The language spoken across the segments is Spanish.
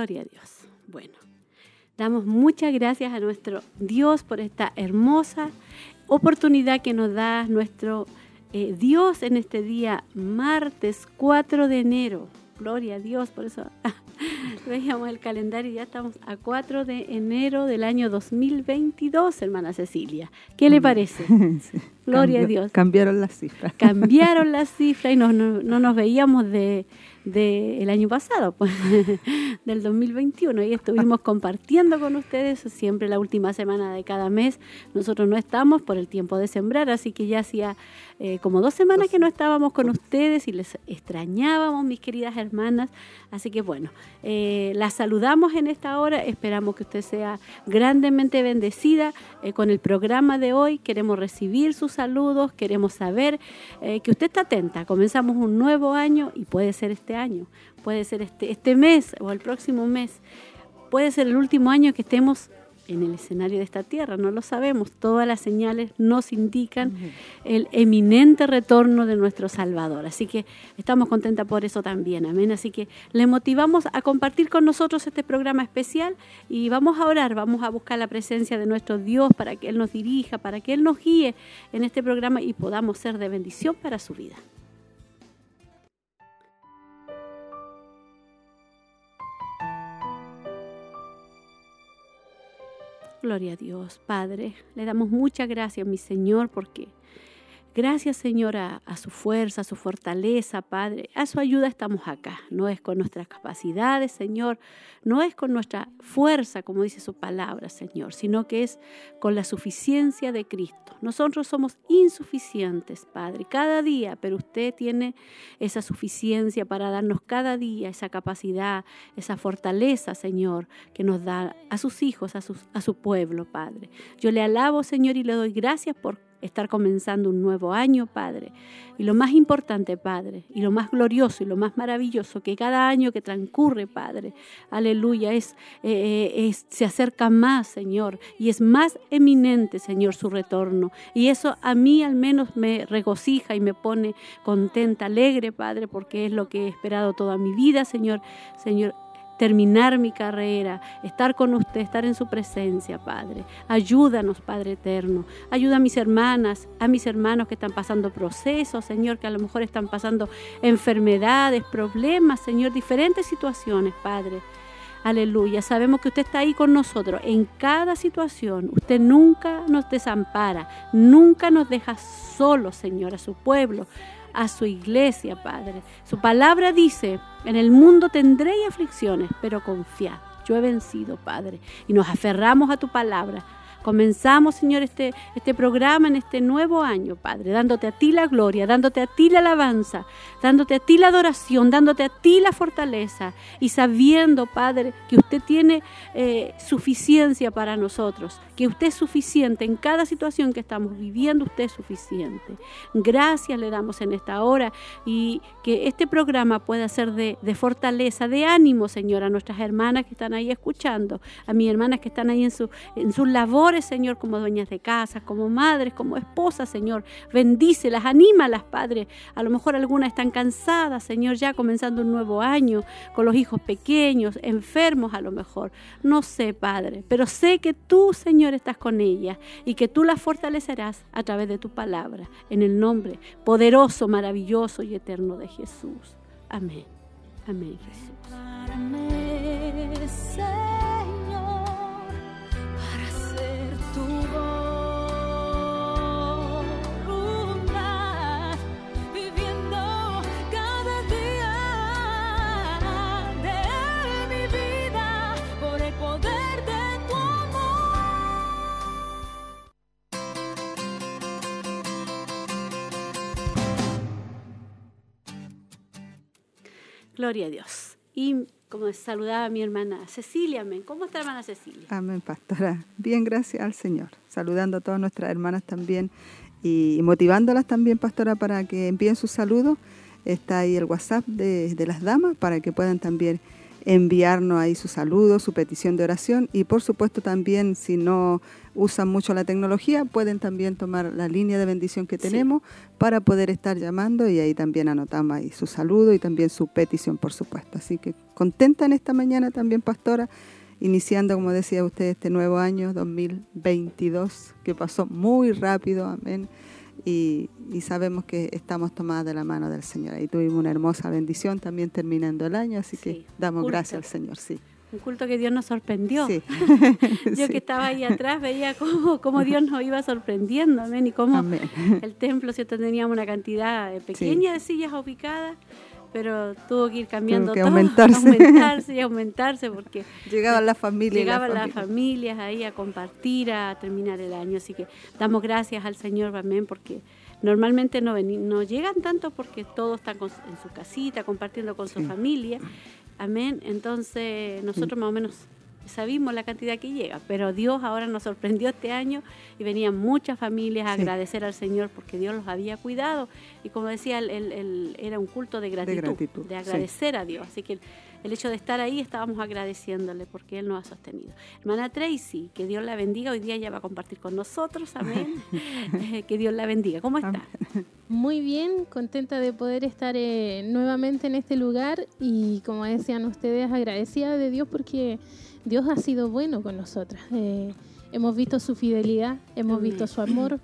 Gloria a Dios. Bueno, damos muchas gracias a nuestro Dios por esta hermosa oportunidad que nos da nuestro eh, Dios en este día, martes 4 de enero. Gloria a Dios, por eso veíamos el calendario y ya estamos a 4 de enero del año 2022, hermana Cecilia. ¿Qué le parece? Gloria a Dios. Cambiaron las cifras. Cambiaron las cifras y no nos veíamos de del año pasado, pues, del 2021, y estuvimos compartiendo con ustedes siempre la última semana de cada mes. Nosotros no estamos por el tiempo de sembrar, así que ya hacía eh, como dos semanas que no estábamos con ustedes y les extrañábamos, mis queridas hermanas. Así que bueno, eh, las saludamos en esta hora, esperamos que usted sea grandemente bendecida eh, con el programa de hoy. Queremos recibir sus saludos, queremos saber que usted está atenta. Comenzamos un nuevo año y puede ser este año, puede ser este, este mes o el próximo mes, puede ser el último año que estemos en el escenario de esta tierra, no lo sabemos. Todas las señales nos indican el eminente retorno de nuestro Salvador. Así que estamos contentas por eso también, amén. Así que le motivamos a compartir con nosotros este programa especial y vamos a orar, vamos a buscar la presencia de nuestro Dios para que Él nos dirija, para que Él nos guíe en este programa y podamos ser de bendición para su vida. Gloria a Dios, Padre. Le damos muchas gracias, mi Señor, porque Gracias, Señor, a, su fuerza, a su fortaleza, Padre. A su ayuda estamos acá. No es con nuestras capacidades, Señor. No es con nuestra fuerza, como dice su palabra, Señor, sino que es con la suficiencia de Cristo. Nosotros somos insuficientes, Padre, cada día, pero usted tiene esa suficiencia para darnos cada día esa capacidad, esa fortaleza, Señor, que nos da a sus hijos, a, a su pueblo, Padre. Yo le alabo, Señor, y le doy gracias por estar comenzando un nuevo año, Padre. Y lo más importante, Padre, y lo más glorioso y lo más maravilloso, que cada año que transcurre, Padre, aleluya, es, eh, eh, es, se acerca más, Señor, y es más eminente, Señor, su retorno. Y eso a mí al menos me regocija y me pone contenta, alegre, Padre, porque es lo que he esperado toda mi vida, Señor. Señor, terminar mi carrera, estar con usted, estar en su presencia, Padre. Ayúdanos, Padre eterno. Ayuda a mis hermanas, a mis hermanos que están pasando procesos, Señor, que a lo mejor están pasando enfermedades, problemas, Señor, diferentes situaciones, Padre. Aleluya. Sabemos que usted está ahí con nosotros en cada situación. Usted nunca nos desampara, nunca nos deja solos, Señor, a su pueblo a su iglesia, Padre. Su palabra dice, en el mundo tendréis aflicciones, pero confiad. Yo he vencido, Padre. Y nos aferramos a tu palabra Comenzamos, Señor, este, este programa en este nuevo año, Padre, dándote a ti la gloria, dándote a ti la alabanza, dándote a ti la adoración, dándote a ti la fortaleza y sabiendo, Padre, que usted tiene eh, suficiencia para nosotros, que usted es suficiente en cada situación que estamos viviendo, usted es suficiente. Gracias le damos en esta hora y que este programa pueda ser de, de fortaleza, de ánimo, Señor, a nuestras hermanas que están ahí escuchando, a mis hermanas que están ahí en su, en su labor Señor, como dueñas de casa, como madres, como esposas, Señor. Bendícelas, anímalas, Padre. A lo mejor algunas están cansadas, Señor, ya comenzando un nuevo año, con los hijos pequeños, enfermos a lo mejor. No sé, Padre, pero sé que tú, Señor, estás con ellas y que tú las fortalecerás a través de tu palabra, en el nombre poderoso, maravilloso y eterno de Jesús. Amén. Amén, Jesús. Gloria a Dios. Y como saludaba a mi hermana Cecilia, amén. ¿Cómo está hermana Cecilia? Amén, pastora. Bien, gracias al Señor. Saludando a todas nuestras hermanas también y motivándolas también, pastora, para que envíen sus saludos. Está ahí el WhatsApp de, de las damas para que puedan también enviarnos ahí su saludo, su petición de oración y por supuesto también si no usan mucho la tecnología pueden también tomar la línea de bendición que tenemos para poder estar llamando y ahí también anotamos ahí su saludo y también su petición por supuesto. Así que contenta en esta mañana también pastora, iniciando como decía usted este nuevo año 2022 que pasó muy rápido, amén y, sabemos que estamos tomadas de la mano del Señor. Ahí tuvimos una hermosa bendición también terminando el año, así que damos gracias al Señor, sí. Un culto que Dios nos sorprendió. Yo que estaba ahí atrás veía cómo, cómo Dios nos iba sorprendiendo, amén, y cómo el templo, cierto, teníamos una cantidad pequeña de sillas ubicadas pero tuvo que ir cambiando que todo, aumentarse. aumentarse y aumentarse porque llegaban las familias, llegaban las familias ahí a compartir, a terminar el año, así que damos gracias al Señor amén porque normalmente no no llegan tanto porque todos están en su casita compartiendo con su familia, amén, entonces nosotros más o menos sabimos la cantidad que llega, pero Dios ahora nos sorprendió este año y venían muchas familias a agradecer al Señor porque Dios los había cuidado y como decía, el, era un culto de gratitud, de, agradecer a Dios. Así que el, hecho de estar ahí estábamos agradeciéndole porque Él nos ha sostenido. Hermana Tracy, que Dios la bendiga, hoy día ella va a compartir con nosotros, amén. que Dios la bendiga. ¿Cómo está? Muy bien, contenta de poder estar eh, nuevamente en este lugar y como decían ustedes, agradecida de Dios porque Dios ha sido bueno con nosotras. Eh, hemos visto su fidelidad, hemos visto su amor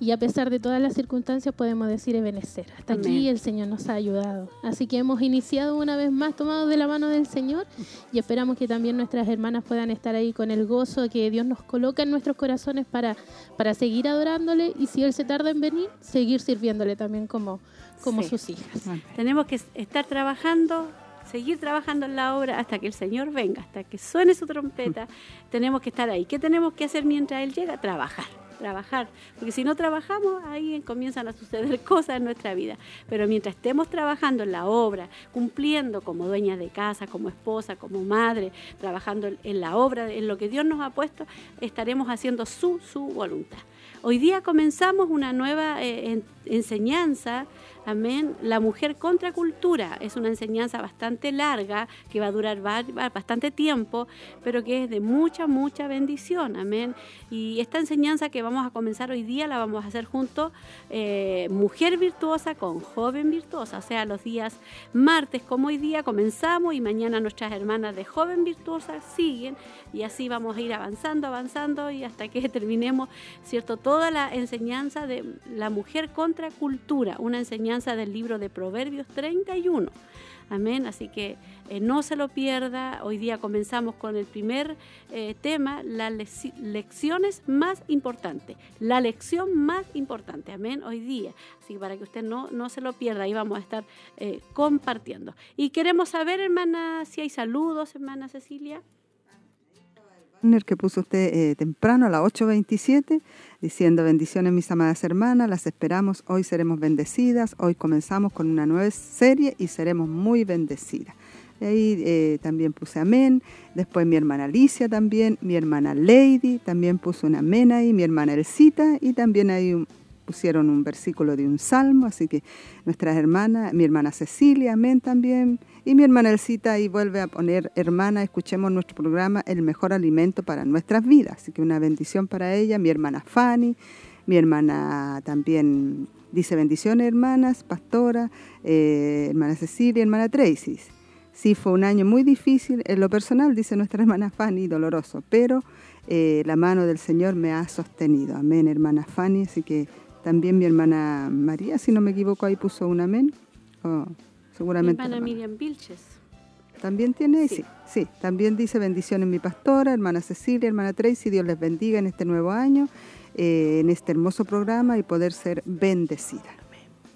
y a pesar de todas las circunstancias podemos decir Ebenecer. Hasta aquí el Señor nos ha ayudado. Así que hemos iniciado una vez más tomados de la mano del Señor y esperamos que también nuestras hermanas puedan estar ahí con el gozo que Dios nos coloca en nuestros corazones para, para seguir adorándole y si Él se tarda en venir, seguir sirviéndole también como, como sus hijas. Tenemos que estar trabajando seguir trabajando en la obra hasta que el Señor venga, hasta que suene su trompeta. tenemos que estar ahí. ¿Qué tenemos que hacer mientras Él llega? Trabajar trabajar, porque si no trabajamos, ahí comienzan a suceder cosas en nuestra vida. Pero mientras estemos trabajando en la obra, cumpliendo como dueña de casa, como esposa, como madre, trabajando en la obra, en lo que Dios nos ha puesto, estaremos haciendo su, su voluntad. Hoy día comenzamos una nueva eh, enseñanza Amén. La mujer contra cultura es una enseñanza bastante larga que va a durar bastante tiempo, pero que es de mucha, mucha bendición. Amén. Y esta enseñanza que vamos a comenzar hoy día la vamos a hacer junto eh, mujer virtuosa con joven virtuosa. O sea, los días martes como hoy día comenzamos y mañana nuestras hermanas de joven virtuosa siguen y así vamos a ir avanzando, avanzando y hasta que terminemos, ¿cierto? Toda la enseñanza de la mujer contra cultura, una enseñanza del libro de Proverbios 31. Amén. Así que eh, no se lo pierda. Hoy día comenzamos con el primer eh, tema, las lecciones más importantes. La lección más importante. Amén. Hoy día. Así que para que usted no, no se lo pierda, ahí vamos a estar eh, compartiendo. Y queremos saber, hermana, si hay saludos, hermana Cecilia que puso usted eh, temprano a las 8.27, diciendo bendiciones mis amadas hermanas, las esperamos, hoy seremos bendecidas, hoy comenzamos con una nueva serie y seremos muy bendecidas. Y ahí eh, también puse amén, después mi hermana Alicia también, mi hermana Lady también puso un amén ahí, mi hermana Elcita y también ahí pusieron un versículo de un salmo, así que nuestras hermanas, mi hermana Cecilia, amén también, y mi hermana Elcita ahí vuelve a poner, hermana, escuchemos nuestro programa, el mejor alimento para nuestras vidas. Así que una bendición para ella, mi hermana Fanny, mi hermana también dice bendiciones, hermanas, pastora, eh, hermana Cecilia, hermana Tracy. Sí, fue un año muy difícil, en lo personal, dice nuestra hermana Fanny, doloroso, pero eh, la mano del Señor me ha sostenido. Amén, hermana Fanny, así que también mi hermana María, si no me equivoco, ahí puso un amén. Oh, seguramente. hermana Miriam Vilches. También tiene, sí. sí, también dice bendiciones mi pastora, hermana Cecilia, hermana Tracy, Dios les bendiga en este nuevo año, eh, en este hermoso programa y poder ser bendecida.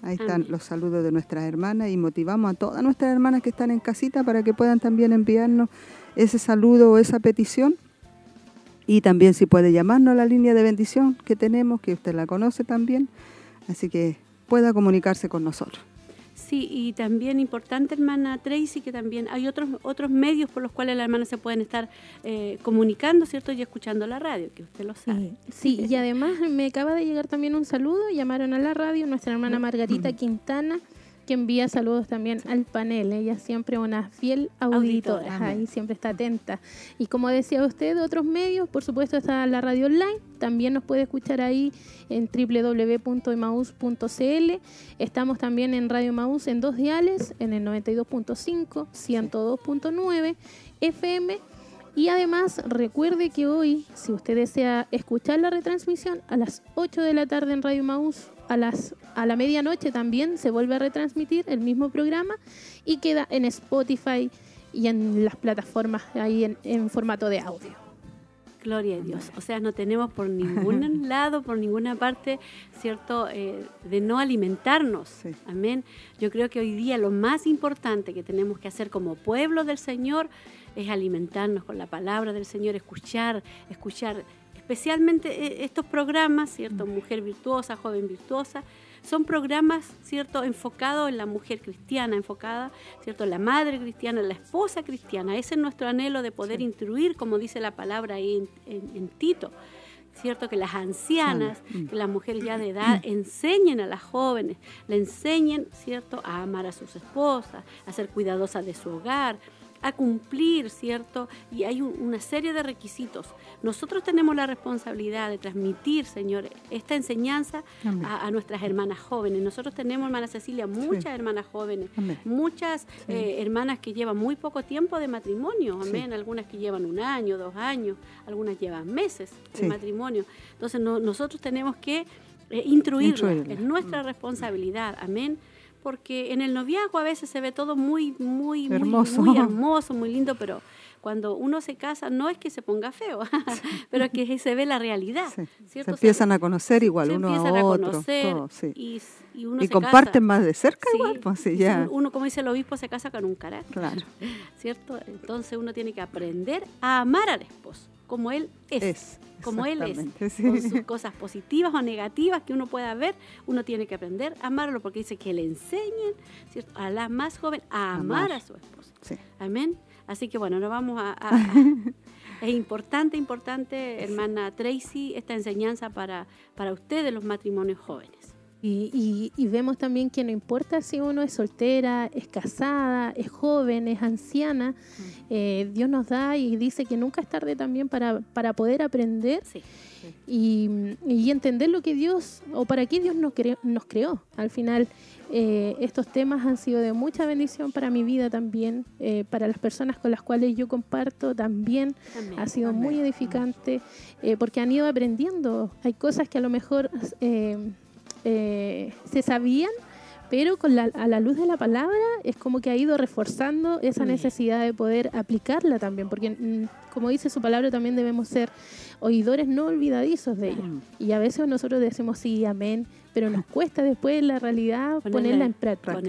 Ahí están los saludos de nuestras hermanas y motivamos a todas nuestras hermanas que están en casita para que puedan también enviarnos ese saludo o esa petición. Y también si puede llamarnos a la línea de bendición que tenemos, que usted la conoce también, así que pueda comunicarse con nosotros. Sí, y también importante, hermana Tracy, que también hay otros otros medios por los cuales las hermanas se pueden estar eh, comunicando, ¿cierto? Y escuchando la radio, que usted lo sabe. Sí, y además me acaba de llegar también un saludo, llamaron a la radio nuestra hermana Margarita Quintana, que envía saludos también al panel. Ella siempre una fiel auditora, ahí siempre está atenta. Y como decía usted, otros medios, por supuesto está la radio online, también nos puede escuchar ahí en www.emaus.cl. Estamos también en Radio Maús en dos diales, en el 92.5, 102.9 FM. Y además recuerde que hoy, si usted desea escuchar la retransmisión, a las 8 de la tarde en Radio Maús a, las, a la medianoche también se vuelve a retransmitir el mismo programa y queda en Spotify y en las plataformas ahí en, formato de audio. Gloria a Dios. O sea, no tenemos por ningún lado, por ninguna parte, ¿cierto?, eh, de no alimentarnos. Amén. Yo creo que hoy día lo más importante que tenemos que hacer como pueblo del Señor es alimentarnos con la palabra del Señor, escuchar, escuchar especialmente eh, estos programas, ¿cierto? Mm. Mujer virtuosa, joven virtuosa, son programas, ¿cierto?, enfocados en la mujer cristiana, enfocada, ¿cierto?, en la madre cristiana, en la esposa cristiana. Ese es nuestro anhelo de poder instruir, como dice la palabra ahí en, Tito, ¿cierto? Que las ancianas, mm. que las mujeres ya de edad enseñen a las jóvenes, le enseñen, ¿cierto?, a amar a sus esposas, a ser cuidadosas de su hogar, a cumplir, ¿cierto? Y hay una serie de requisitos. Nosotros tenemos la responsabilidad de transmitir, Señor, esta enseñanza a, nuestras hermanas jóvenes. Nosotros tenemos, hermana Cecilia, muchas hermanas jóvenes, muchas eh, hermanas que llevan muy poco tiempo de matrimonio, amén. Algunas que llevan un año, dos años, algunas llevan meses de matrimonio. Entonces nosotros tenemos que eh, instruirlas, es nuestra responsabilidad, amén porque en el noviazgo a veces se ve todo muy, muy, hermoso. Muy, hermoso, muy lindo, pero cuando uno se casa no es que se ponga feo, pero es que se ve la realidad. Se empiezan a conocer igual uno a otro. Conocer y, y, comparten más de cerca igual. Pues, ya. Uno, como dice el obispo, se casa con un carácter. Claro. ¿Cierto? Entonces uno tiene que aprender a amar al esposo como él es. como él es, con sus cosas positivas o negativas que uno pueda ver, uno tiene que aprender a amarlo porque dice que le enseñen a la más joven a amar, a su esposo. Amén. Así que bueno, nos vamos a, es importante, importante, hermana Tracy, esta enseñanza para, para ustedes, los matrimonios jóvenes. Y, vemos también que no importa si uno es soltera, es casada, es joven, es anciana, eh, Dios nos da y dice que nunca es tarde también para, para poder aprender Y, entender lo que Dios o para qué Dios nos, creó, nos creó. Al final, eh, estos temas han sido de mucha bendición para mi vida también, eh, para las personas con las cuales yo comparto también. Ha sido muy edificante porque han ido aprendiendo. Hay cosas que a lo mejor eh, se sabían, pero con la, a la luz de la palabra es como que ha ido reforzando esa mm. necesidad de poder aplicarla también, porque mm, como dice su palabra también debemos ser oidores no olvidadizos de ella. Y a veces nosotros decimos sí, amén, pero nos cuesta después en la realidad ponerla, en práctica.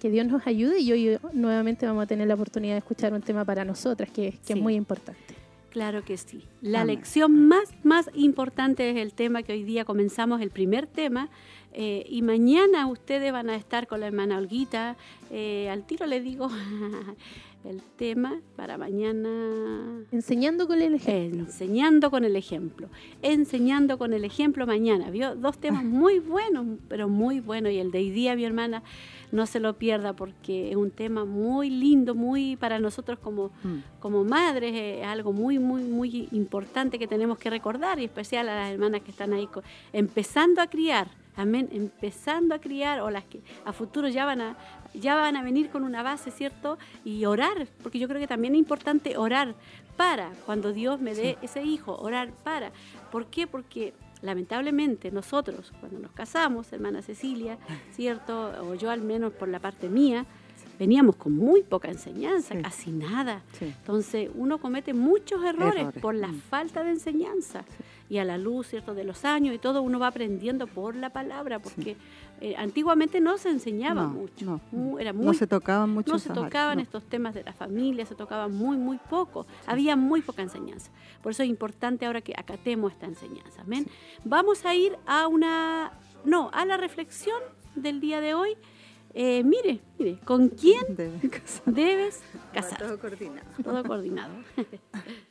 Que, Dios nos ayude y hoy nuevamente vamos a tener la oportunidad de escuchar un tema para nosotras que, es muy importante. Claro que sí. La lección más, más importante es el tema que hoy día comenzamos, el primer tema, eh, y mañana ustedes van a estar con la hermana Olguita. Eh, al tiro le digo el tema para mañana. Enseñando con el ejemplo. Enseñando con el ejemplo. Enseñando con el ejemplo mañana. ¿Vio? Dos temas muy buenos, pero muy buenos. Y el de hoy día, mi hermana, no se lo pierda porque es un tema muy lindo, muy para nosotros como, mm. como madres, es algo muy, muy, muy importante que tenemos que recordar y especial a las hermanas que están ahí empezando a criar. Amén, empezando a criar o las que a futuro ya van a, ya van a venir con una base, ¿cierto? Y orar, porque yo creo que también es importante orar para cuando Dios me dé ese hijo, orar para. ¿Por qué? Porque lamentablemente nosotros, cuando nos casamos, hermana Cecilia, ¿cierto? O yo al menos por la parte mía, veníamos con muy poca enseñanza, casi nada. Entonces uno comete muchos errores, por la mm. falta de enseñanza. Y a la luz, ¿cierto?, de los años y todo, uno va aprendiendo por la palabra, porque eh, antiguamente no se enseñaba mucho. No, era muy, no se tocaban mucho. No se tocaban estos temas de la familia, se tocaban muy, muy poco. Había muy poca enseñanza. Por eso es importante ahora que acatemos esta enseñanza. ¿amén? Vamos a ir a una, no, a la reflexión del día de hoy. Eh, mire, mire, ¿con quién casar. debes casar? Todo coordinado. Todo coordinado.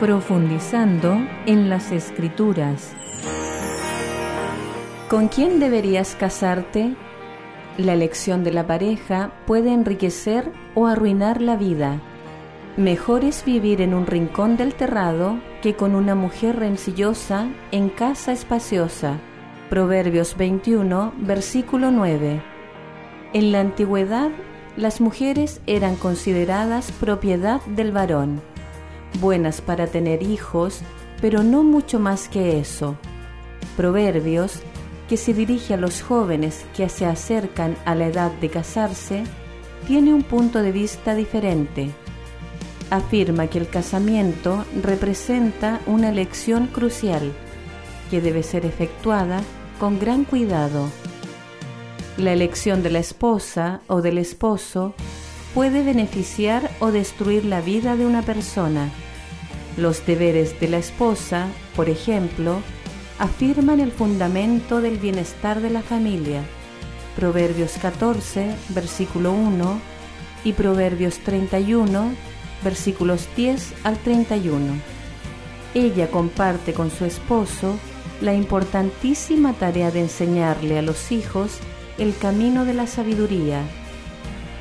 Profundizando en las escrituras. ¿Con quién deberías casarte? La elección de la pareja puede enriquecer o arruinar la vida. Mejor es vivir en un rincón del terrado que con una mujer rencillosa en casa espaciosa. Proverbios 21, versículo 9. En la antigüedad, las mujeres eran consideradas propiedad del varón, buenas para tener hijos, pero no mucho más que eso. Proverbios, que se dirige a los jóvenes que se acercan a la edad de casarse, tiene un punto de vista diferente. Afirma que el casamiento representa una elección crucial que debe ser efectuada con gran cuidado. La elección de la esposa o del esposo puede beneficiar o destruir la vida de una persona. Los deberes de la esposa, por ejemplo, afirman el fundamento del bienestar de la familia. Proverbios 14, versículo 1 y Proverbios 31, versículos 10 al 31. Ella comparte con su esposo la importantísima tarea de enseñarle a los hijos el camino de la sabiduría.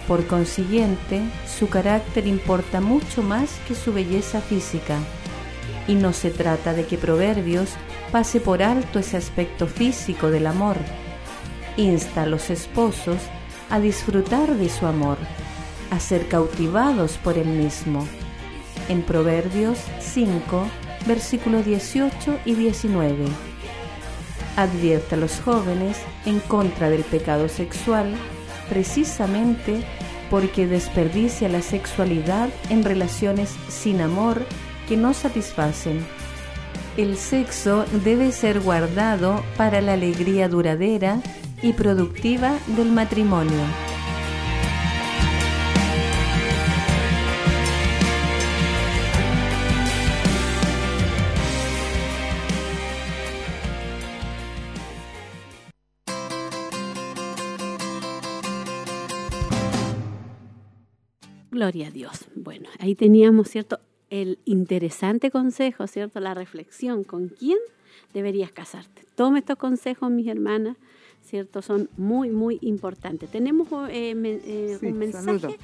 Por consiguiente, su carácter importa mucho más que su belleza física. Y no se trata de que Proverbios pase por alto ese aspecto físico del amor. Insta a los esposos a disfrutar de su amor, a ser cautivados por él mismo. En Proverbios 5, versículos 18 y 19. Advierte a los jóvenes en contra del pecado sexual precisamente porque desperdicia la sexualidad en relaciones sin amor que no satisfacen. El sexo debe ser guardado para la alegría duradera y productiva del matrimonio. Gloria a Dios. Bueno, ahí teníamos, ¿cierto? El interesante consejo, ¿cierto? La reflexión. ¿Con quién deberías casarte? Tome estos consejos, mis hermanas, ¿cierto? Son muy, muy importantes. Tenemos eh, eh, Sí, un mensaje saludo.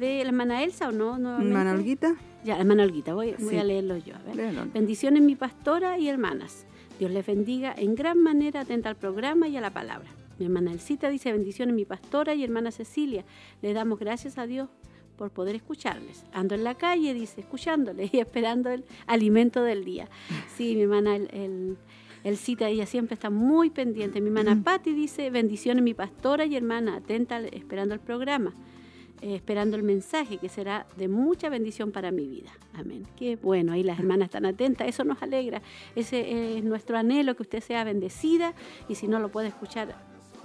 de la hermana Elsa, ¿o no? ¿Hermana Olguita? Ya, la hermana Olguita, voy, a leerlo yo. A ver. Léelo. Bendiciones, mi pastora y hermanas. Dios les bendiga en gran manera, atenta al programa y a la palabra. Mi hermana Elcita dice, bendiciones, mi pastora y hermana Cecilia. Le damos gracias a Dios por poder escucharles. Ando en la calle, dice, escuchándoles y esperando el alimento del día. Sí, mi hermana el, el- Elcita, ella siempre está muy pendiente. Mi hermana Patti dice, bendiciones, mi pastora y hermana, atenta, esperando el programa. eh, esperando el mensaje que será de mucha bendición para mi vida. Amén. Qué bueno, ahí las hermanas están atentas, eso nos alegra. Ese es nuestro anhelo, que usted sea bendecida y si no lo puede escuchar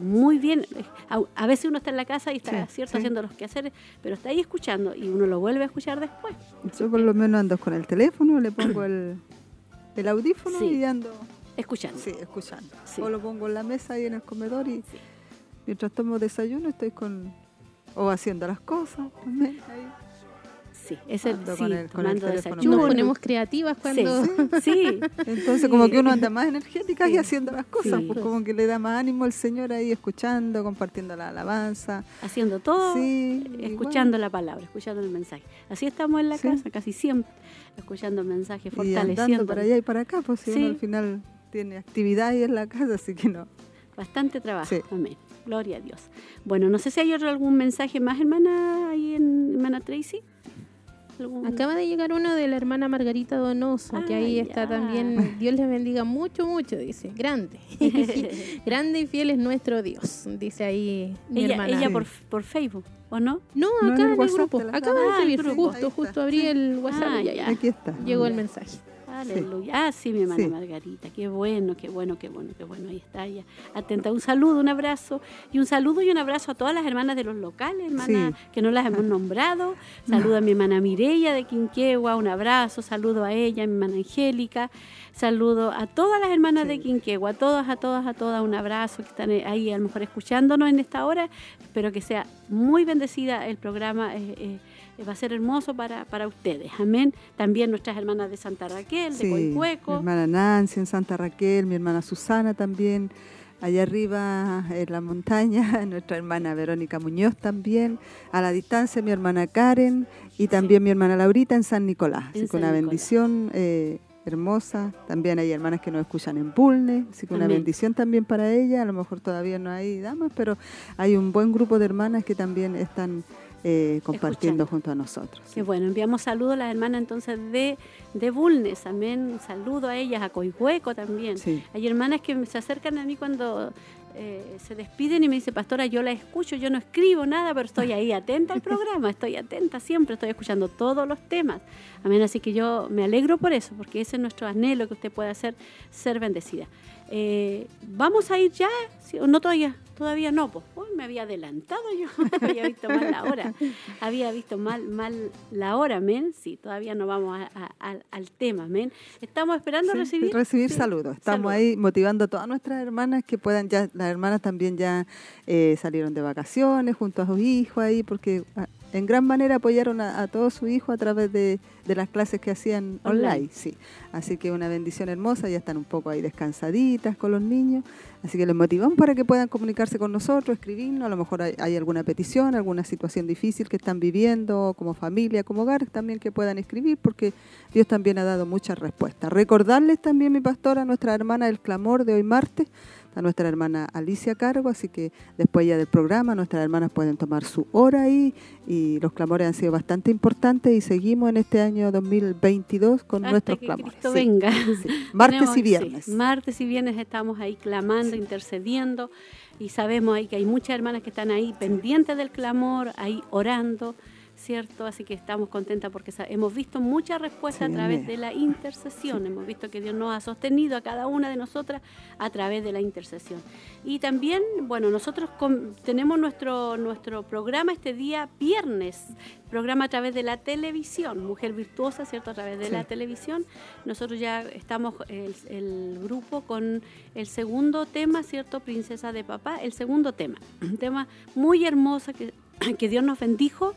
muy bien. A, a veces uno está en la casa y está Sí, cierto sí. haciendo los quehaceres, pero está ahí escuchando y uno lo vuelve a escuchar después. Yo por lo menos ando con el teléfono, le pongo el, el audífono Sí. y ando Escuchando. sí, escuchando. O lo pongo en la mesa ahí en el comedor y mientras tomo desayuno estoy con... o haciendo las cosas. también, ahí. Sí, sí, con el- con el teléfono. desayuno. Nos ponemos creativas cuando... Sí, sí. Entonces como que uno anda más energética y haciendo las cosas, Sí. pues como que le da más ánimo al Señor ahí escuchando, compartiendo la alabanza. haciendo todo, Sí, escuchando la palabra, escuchando el mensaje. Así estamos en la Sí. casa, casi siempre, escuchando el mensaje, y andando fortaleciendo. para allá y para acá, pues si Sí. uno al final tiene actividad ahí en la casa, así que no. Bastante trabajo. Sí. Amén. Gloria a Dios. Bueno, no sé si hay otro algún mensaje más, hermana, ahí en hermana Tracy. ¿Algún- Acaba de llegar uno de la hermana Margarita Donoso, que ahí Ah, está también. Dios les bendiga mucho, mucho, dice. Grande. Grande y fiel es nuestro Dios, dice ahí mi ella hermana. ella por, por Facebook, ¿o no? No, No, acá en el en el WhatsApp grupo. Acaba de Ah, el escribir, justo, justo abrí el WhatsApp Ah, y ya Aquí está. llegó el mensaje. Aleluya. Ah, sí, mi hermana Margarita. Qué bueno, qué bueno, qué bueno, qué bueno. Ahí está ella. Atenta. Un saludo, un abrazo. Y un saludo y un abrazo a todas las hermanas de los locales, hermanas que no las hemos nombrado. Saludo a mi hermana Mireya de Quinquegua. Un abrazo. Saludo a ella, a mi hermana Angélica. Saludo a todas las hermanas de Quinquegua. A todas, a todas, a todas. Un abrazo que están ahí a lo mejor escuchándonos en esta hora. Espero que sea muy bendecida el programa. Eh, eh, va a ser hermoso para, para ustedes. Amén. También nuestras hermanas de Santa Raquel, de Coihueco. Mi hermana Nancy en Santa Raquel, mi hermana Susana también. Allá arriba en la montaña, nuestra hermana Verónica Muñoz también. A la distancia mi hermana Karen y también mi hermana Laurita en San Nicolás. Así que una bendición eh, hermosa. También hay hermanas que nos escuchan en Pulne, así que una bendición también para ella. A lo mejor todavía no hay damas, pero hay un buen grupo de hermanas que también están eh, compartiendo junto a nosotros. Qué bueno, enviamos saludos a las hermanas entonces de, de Bulnes, amén, saludo a ellas, a Coihueco también. Hay hermanas que se acercan a mí cuando eh, se despiden y me dice, pastora, yo la escucho, yo no escribo nada, pero estoy ahí atenta al programa, estoy atenta siempre, estoy escuchando todos los temas. Amén, así que yo me alegro por eso, porque ese es nuestro anhelo que usted pueda hacer, ser bendecida. Eh, vamos a ir ya, no todavía, todavía no, pues me había adelantado yo, había visto mal la hora, había visto mal, mal la hora, men, sí, todavía no vamos al tema, men. Estamos esperando recibir... Recibir saludos, estamos ahí motivando a todas nuestras hermanas que puedan, ya las hermanas también ya eh, salieron de vacaciones junto a sus hijos ahí, porque ah, en gran manera apoyaron a, todos sus hijos a través de, las clases que hacían online. sí. Así que una bendición hermosa, ya están un poco ahí descansaditas con los niños, así que les motivamos para que puedan comunicarse con nosotros, escribirnos, a lo mejor hay, alguna petición, alguna situación difícil que están viviendo como familia, como hogar, también que puedan escribir, porque Dios también ha dado muchas respuestas. Recordarles también, mi pastora, nuestra hermana del clamor de hoy martes, a nuestra hermana Alicia cargo, así que después ya del programa nuestras hermanas pueden tomar su hora ahí y los clamores han sido bastante importantes y seguimos en este año 2022 con nuestros clamores. venga. Martes y viernes. martes y viernes estamos ahí clamando, intercediendo y sabemos ahí que hay muchas hermanas que están ahí pendientes del clamor, ahí orando. ¿Cierto? Así que estamos contentas porque hemos visto mucha respuesta a través de la intercesión, hemos visto que Dios nos ha sostenido a cada una de nosotras a través de la intercesión. Y también, bueno, nosotros tenemos nuestro, nuestro programa este día viernes, programa a través de la televisión, Mujer Virtuosa, ¿cierto? A través de la televisión. Nosotros ya estamos, el, el, grupo, con el segundo tema, ¿cierto? Princesa de Papá, el segundo tema. Un tema muy hermoso que, que Dios nos bendijo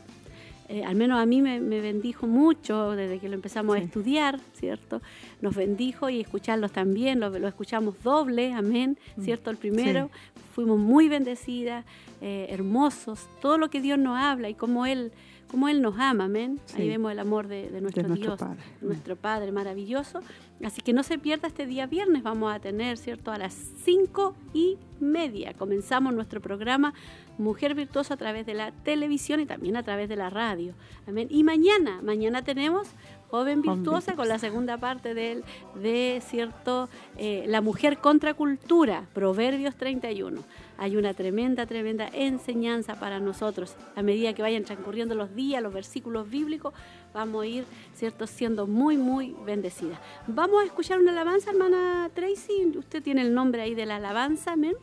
eh, al menos a mí me, bendijo mucho desde que lo empezamos a estudiar, ¿cierto? Nos bendijo y escucharlos también, lo, escuchamos doble, amén, mm. ¿cierto? El primero, fuimos muy bendecidas, eh, hermosos, todo lo que Dios nos habla y cómo Él, cómo él nos ama, amén. Ahí vemos el amor de, nuestro Dios, nuestro Padre maravilloso. Así que no se pierda este día viernes, vamos a tener, ¿cierto? A las cinco y media comenzamos nuestro programa Mujer Virtuosa a través de la televisión y también a través de la radio. Amén. Y mañana, mañana tenemos Joven Virtuosa con la segunda parte de, de cierto, eh, La Mujer contra Cultura, Proverbios 31. Hay una tremenda, tremenda enseñanza para nosotros. A medida que vayan transcurriendo los días, los versículos bíblicos, vamos a ir, ¿cierto?, siendo muy, muy bendecidas. Vamos a escuchar una alabanza, hermana Tracy. Usted tiene el nombre ahí de la alabanza, amén.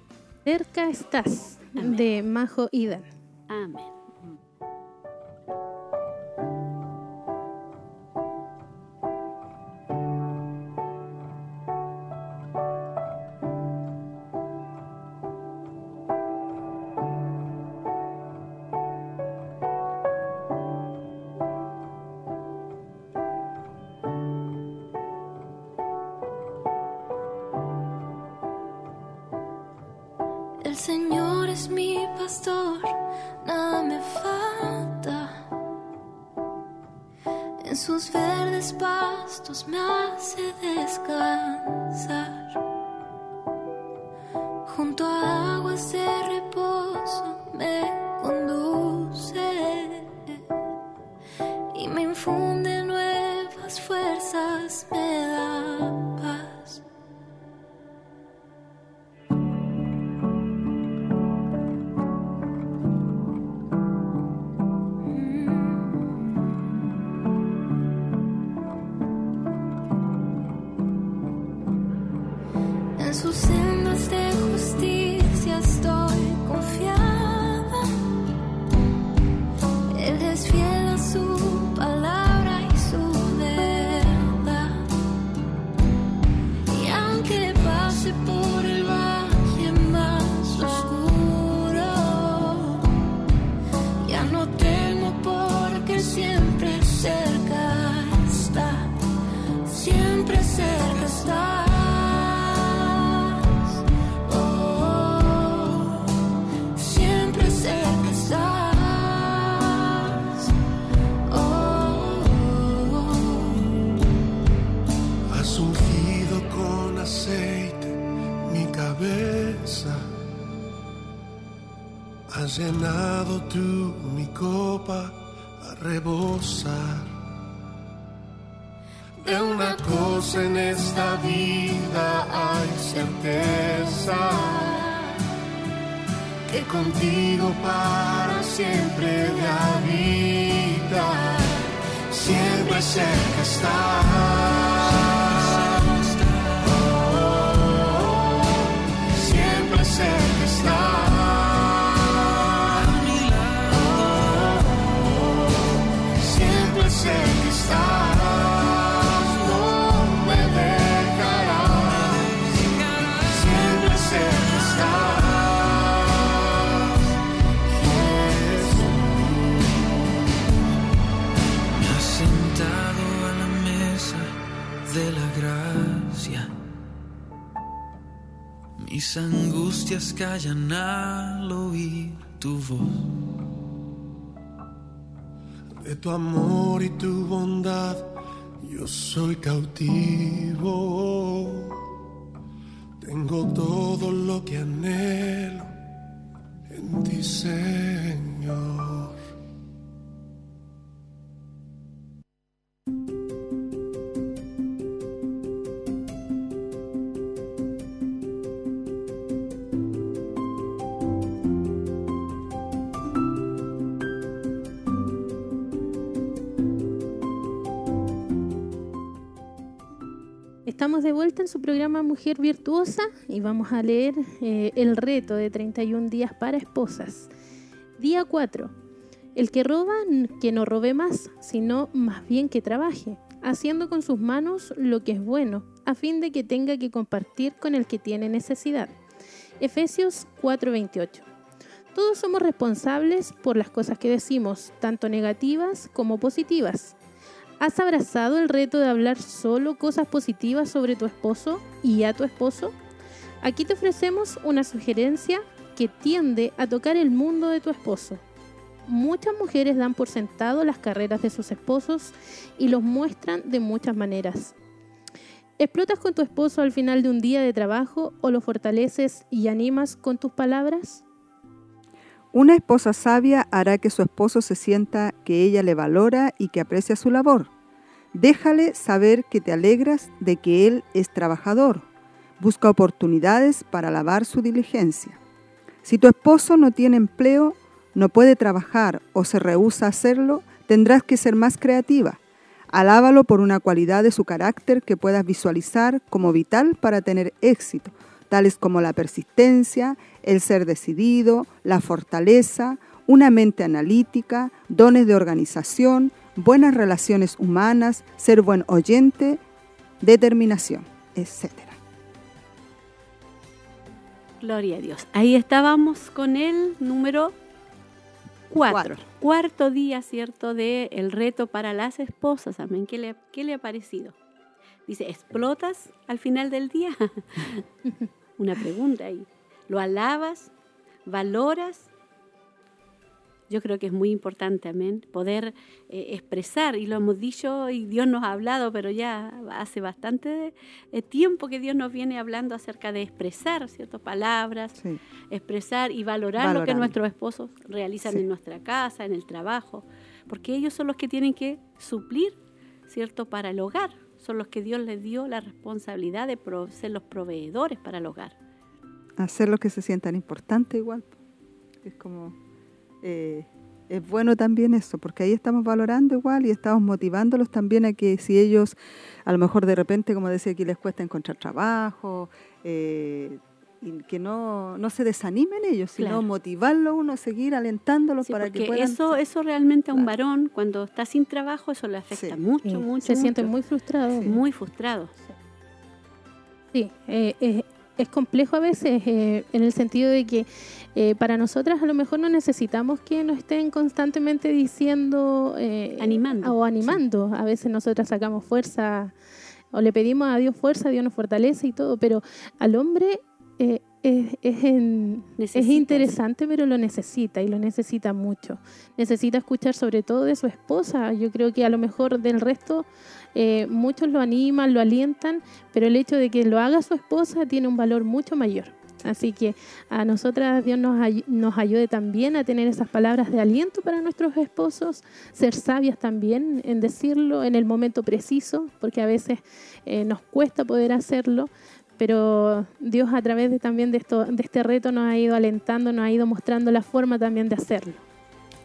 Cerca estás, de Majo Idan. Amén. Mis angustias callan al oír tu voz. De tu amor y tu bondad yo soy cautivo. Tengo todo lo que anhelo en ti, Señor. Vuelta en su programa Mujer Virtuosa y vamos a leer eh, el reto de 31 días para esposas. Día 4. El que roba, que no robe más, sino más bien que trabaje, haciendo con sus manos lo que es bueno, a fin de que tenga que compartir con el que tiene necesidad. Efesios 4:28. Todos somos responsables por las cosas que decimos, tanto negativas como positivas. ¿Has abrazado el reto de hablar solo cosas positivas sobre tu esposo y a tu esposo? Aquí te ofrecemos una sugerencia que tiende a tocar el mundo de tu esposo. Muchas mujeres dan por sentado las carreras de sus esposos y los muestran de muchas maneras. ¿Explotas con tu esposo al final de un día de trabajo o lo fortaleces y animas con tus palabras? Una esposa sabia hará que su esposo se sienta que ella le valora y que aprecia su labor. Déjale saber que te alegras de que él es trabajador. Busca oportunidades para alabar su diligencia. Si tu esposo no tiene empleo, no puede trabajar o se rehúsa a hacerlo, tendrás que ser más creativa. Alábalo por una cualidad de su carácter que puedas visualizar como vital para tener éxito, tales como la persistencia, el ser decidido, la fortaleza, una mente analítica, dones de organización, buenas relaciones humanas, ser buen oyente, determinación, etc. Gloria a Dios. Ahí estábamos con el número 4. Cuatro. Cuarto día, ¿cierto? De el reto para las esposas. Amén. ¿Qué le, qué le ha parecido? Dice, ¿explotas al final del día? Una pregunta ahí. ¿Lo alabas? ¿Valoras? Yo creo que es muy importante, amén, poder eh, expresar, y lo hemos dicho y Dios nos ha hablado, pero ya hace bastante eh, tiempo que Dios nos viene hablando acerca de expresar, ¿cierto? Palabras, Sí. expresar y valorar lo que nuestros esposos realizan Sí. en nuestra casa, en el trabajo, porque ellos son los que tienen que suplir, ¿cierto?, para el hogar, son los que Dios les dio la responsabilidad de ser los proveedores para el hogar. Hacer lo que se sientan importante igual. Es como... eh, es bueno también eso, porque ahí estamos valorando igual y estamos motivándolos también a que si ellos, a lo mejor de repente, como decía aquí, les cuesta encontrar trabajo, eh, y que no, no se desanimen ellos, sino Claro. motivarlo uno a seguir alentándolos Sí, para que puedan... eso, eso realmente a un Claro. varón, cuando está sin trabajo, eso le afecta Sí. mucho, Sí, mucho. se sienten mucho. muy frustrados. muy frustrados. Sí, eh, es, es complejo a veces eh, en el sentido de que eh, para nosotras a lo mejor no necesitamos que nos estén constantemente diciendo eh, Animando, o animando. A veces nosotras sacamos fuerza o le pedimos a Dios fuerza, Dios nos fortalece y todo, pero al hombre eh, es, es en- es Necesita interesante, pero lo necesita y lo necesita mucho. Necesita escuchar sobre todo de su esposa. Yo creo que a lo mejor del resto eh, muchos lo animan, lo alientan, pero el hecho de que lo haga su esposa tiene un valor mucho mayor. Así que a nosotras Dios nos, ay- nos ayude también a tener esas palabras de aliento para nuestros esposos, ser sabias también en decirlo en el momento preciso, porque a veces eh, nos cuesta poder hacerlo, pero Dios a través de, también de, esto, de este reto nos ha ido alentando, nos ha ido mostrando la forma también de hacerlo.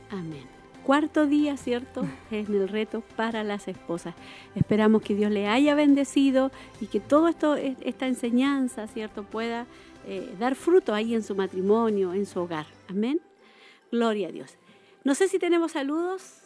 Amén. Cuarto día, ¿cierto? Es el reto para las esposas. Esperamos que Dios le haya bendecido y que todo esto, e- esta enseñanza, ¿cierto? Pueda eh, dar fruto ahí en su matrimonio, en su hogar. Amén. Gloria a Dios. No sé si tenemos saludos.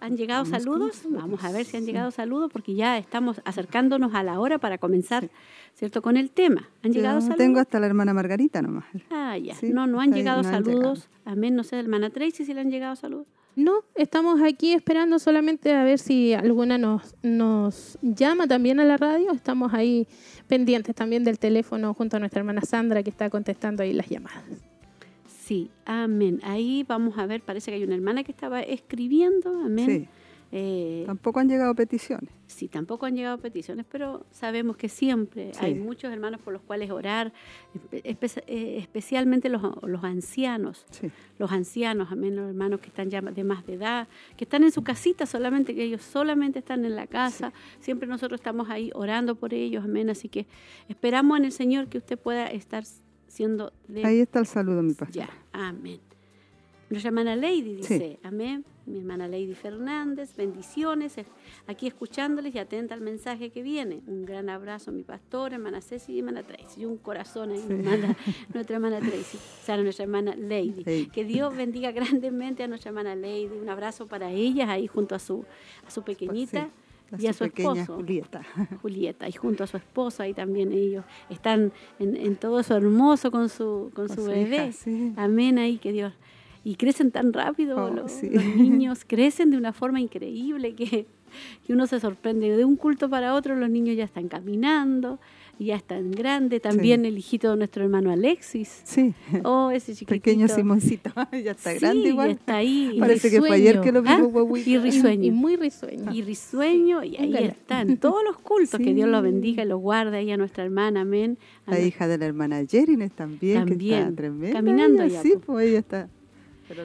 ¿Han llegado Vamos saludos? saludos. Vamos a ver si han llegado saludos porque ya estamos acercándonos a la hora para comenzar, ¿cierto? Con el tema. ¿Han Yo llegado saludos? tengo hasta la hermana Margarita nomás. Ah, ya. Sí, no, no han llegado no han saludos. Amén. No sé, hermana Tracy, si le han llegado saludos. No, estamos aquí esperando solamente a ver si alguna nos, nos llama también a la radio. Estamos ahí pendientes también del teléfono junto a nuestra hermana Sandra que está contestando ahí las llamadas. Sí, amén. Ahí vamos a ver, parece que hay una hermana que estaba escribiendo, amén. Sí, Eh, tampoco han llegado peticiones. sí, tampoco han llegado peticiones, pero sabemos que siempre Sí. hay muchos hermanos por los cuales orar, espe- eh, especialmente los, los ancianos, Sí, los ancianos, amén, los hermanos que están ya de más de edad, que están en su casita solamente, que ellos solamente están en la casa, siempre nosotros estamos ahí orando por ellos, amén, así que esperamos en el Señor que usted pueda estar siendo de ahí está el saludo, mi pastor. ya, amén. Nuestra hermana Lady dice, amén. Mi hermana Lady Fernández, bendiciones, eh, aquí escuchándoles y atenta al mensaje que viene. Un gran abrazo a mi pastora, hermana Ceci y hermana Tracy. Y un corazón ahí me manda nuestra hermana Tracy, o sea, nuestra hermana Lady. Que Dios bendiga grandemente a nuestra hermana Lady. Un abrazo para ellas ahí junto a su, a su pequeñita Y a su pequeña esposo. Julieta. Julieta y junto a su esposo ahí también ellos están en, en todo eso hermoso con su con, Con su su bebé hija, sí. amén ahí que Dios y crecen tan rápido Oh, los, sí. los niños crecen de una forma increíble que, que uno se sorprende de un culto para otro los niños ya están caminando y ya están grandes también el hijito de nuestro hermano Alexis Sí, oh ese chiquitito pequeño Simoncito. ya está Sí, grande ya igual. está ahí Parece que fue ayer que lo ¿Ah? vimos, guaguito. y risueño Y muy risueño. y risueño y ahí están todos los cultos que Sí. Dios los bendiga y los guarde ahí a nuestra hermana amén A La hija de la hermana Jerines también, que También, está tremenda. caminando ella, ya, Sí, pues ella está.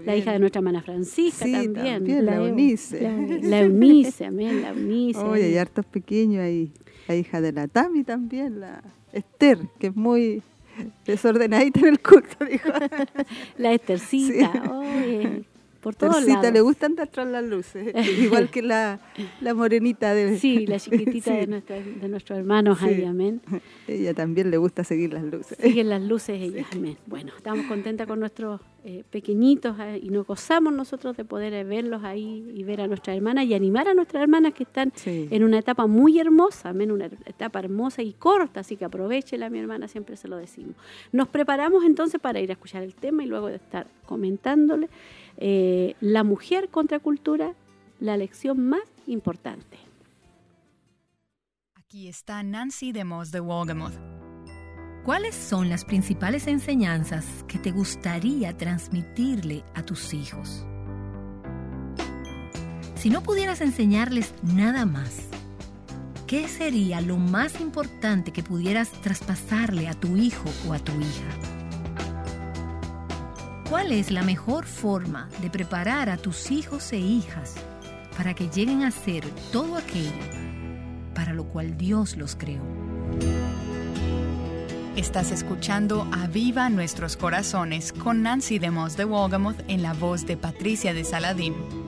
La hija de nuestra hermana Francisca Sí, también, también, la La Eu- Eunice. la la Eunice amén la Eunice Oye, hay hartos pequeños ahí. La hija de la Tami también, la Esther, que es muy desordenadita en el culto, dijo. la Estercita Sí. oye, por todos Tercita lados le gusta andar tras las luces, igual que la, la morenita de... sí la chiquitita Sí. de, nuestra- de nuestros hermanos ahí Sí. amén Ella también le gusta seguir las luces. siguen las luces ellas amén bueno estamos contentas con nuestros eh, pequeñitos eh, y nos gozamos nosotros de poder eh, verlos ahí y ver a nuestras hermanas y animar a nuestras hermanas que están Sí. en una etapa muy hermosa, amén, una etapa hermosa y corta, así que aprovechela, mi hermana, siempre se lo decimos. Nos preparamos entonces para ir a escuchar el tema y luego de estar comentándole eh, la mujer contra cultura, la lección más importante. Aquí está Nancy de Moss de Wolgamoth. ¿Cuáles son las principales enseñanzas que te gustaría transmitirle a tus hijos? Si no pudieras enseñarles nada más, ¿qué sería lo más importante que pudieras traspasarle a tu hijo o a tu hija? ¿Cuál es la mejor forma de preparar a tus hijos e hijas para que lleguen a ser todo aquello para lo cual Dios los creó? Estás escuchando Aviva Nuestros Corazones con Nancy de Moss de Wolgamoth en la voz de Patricia de Saladín.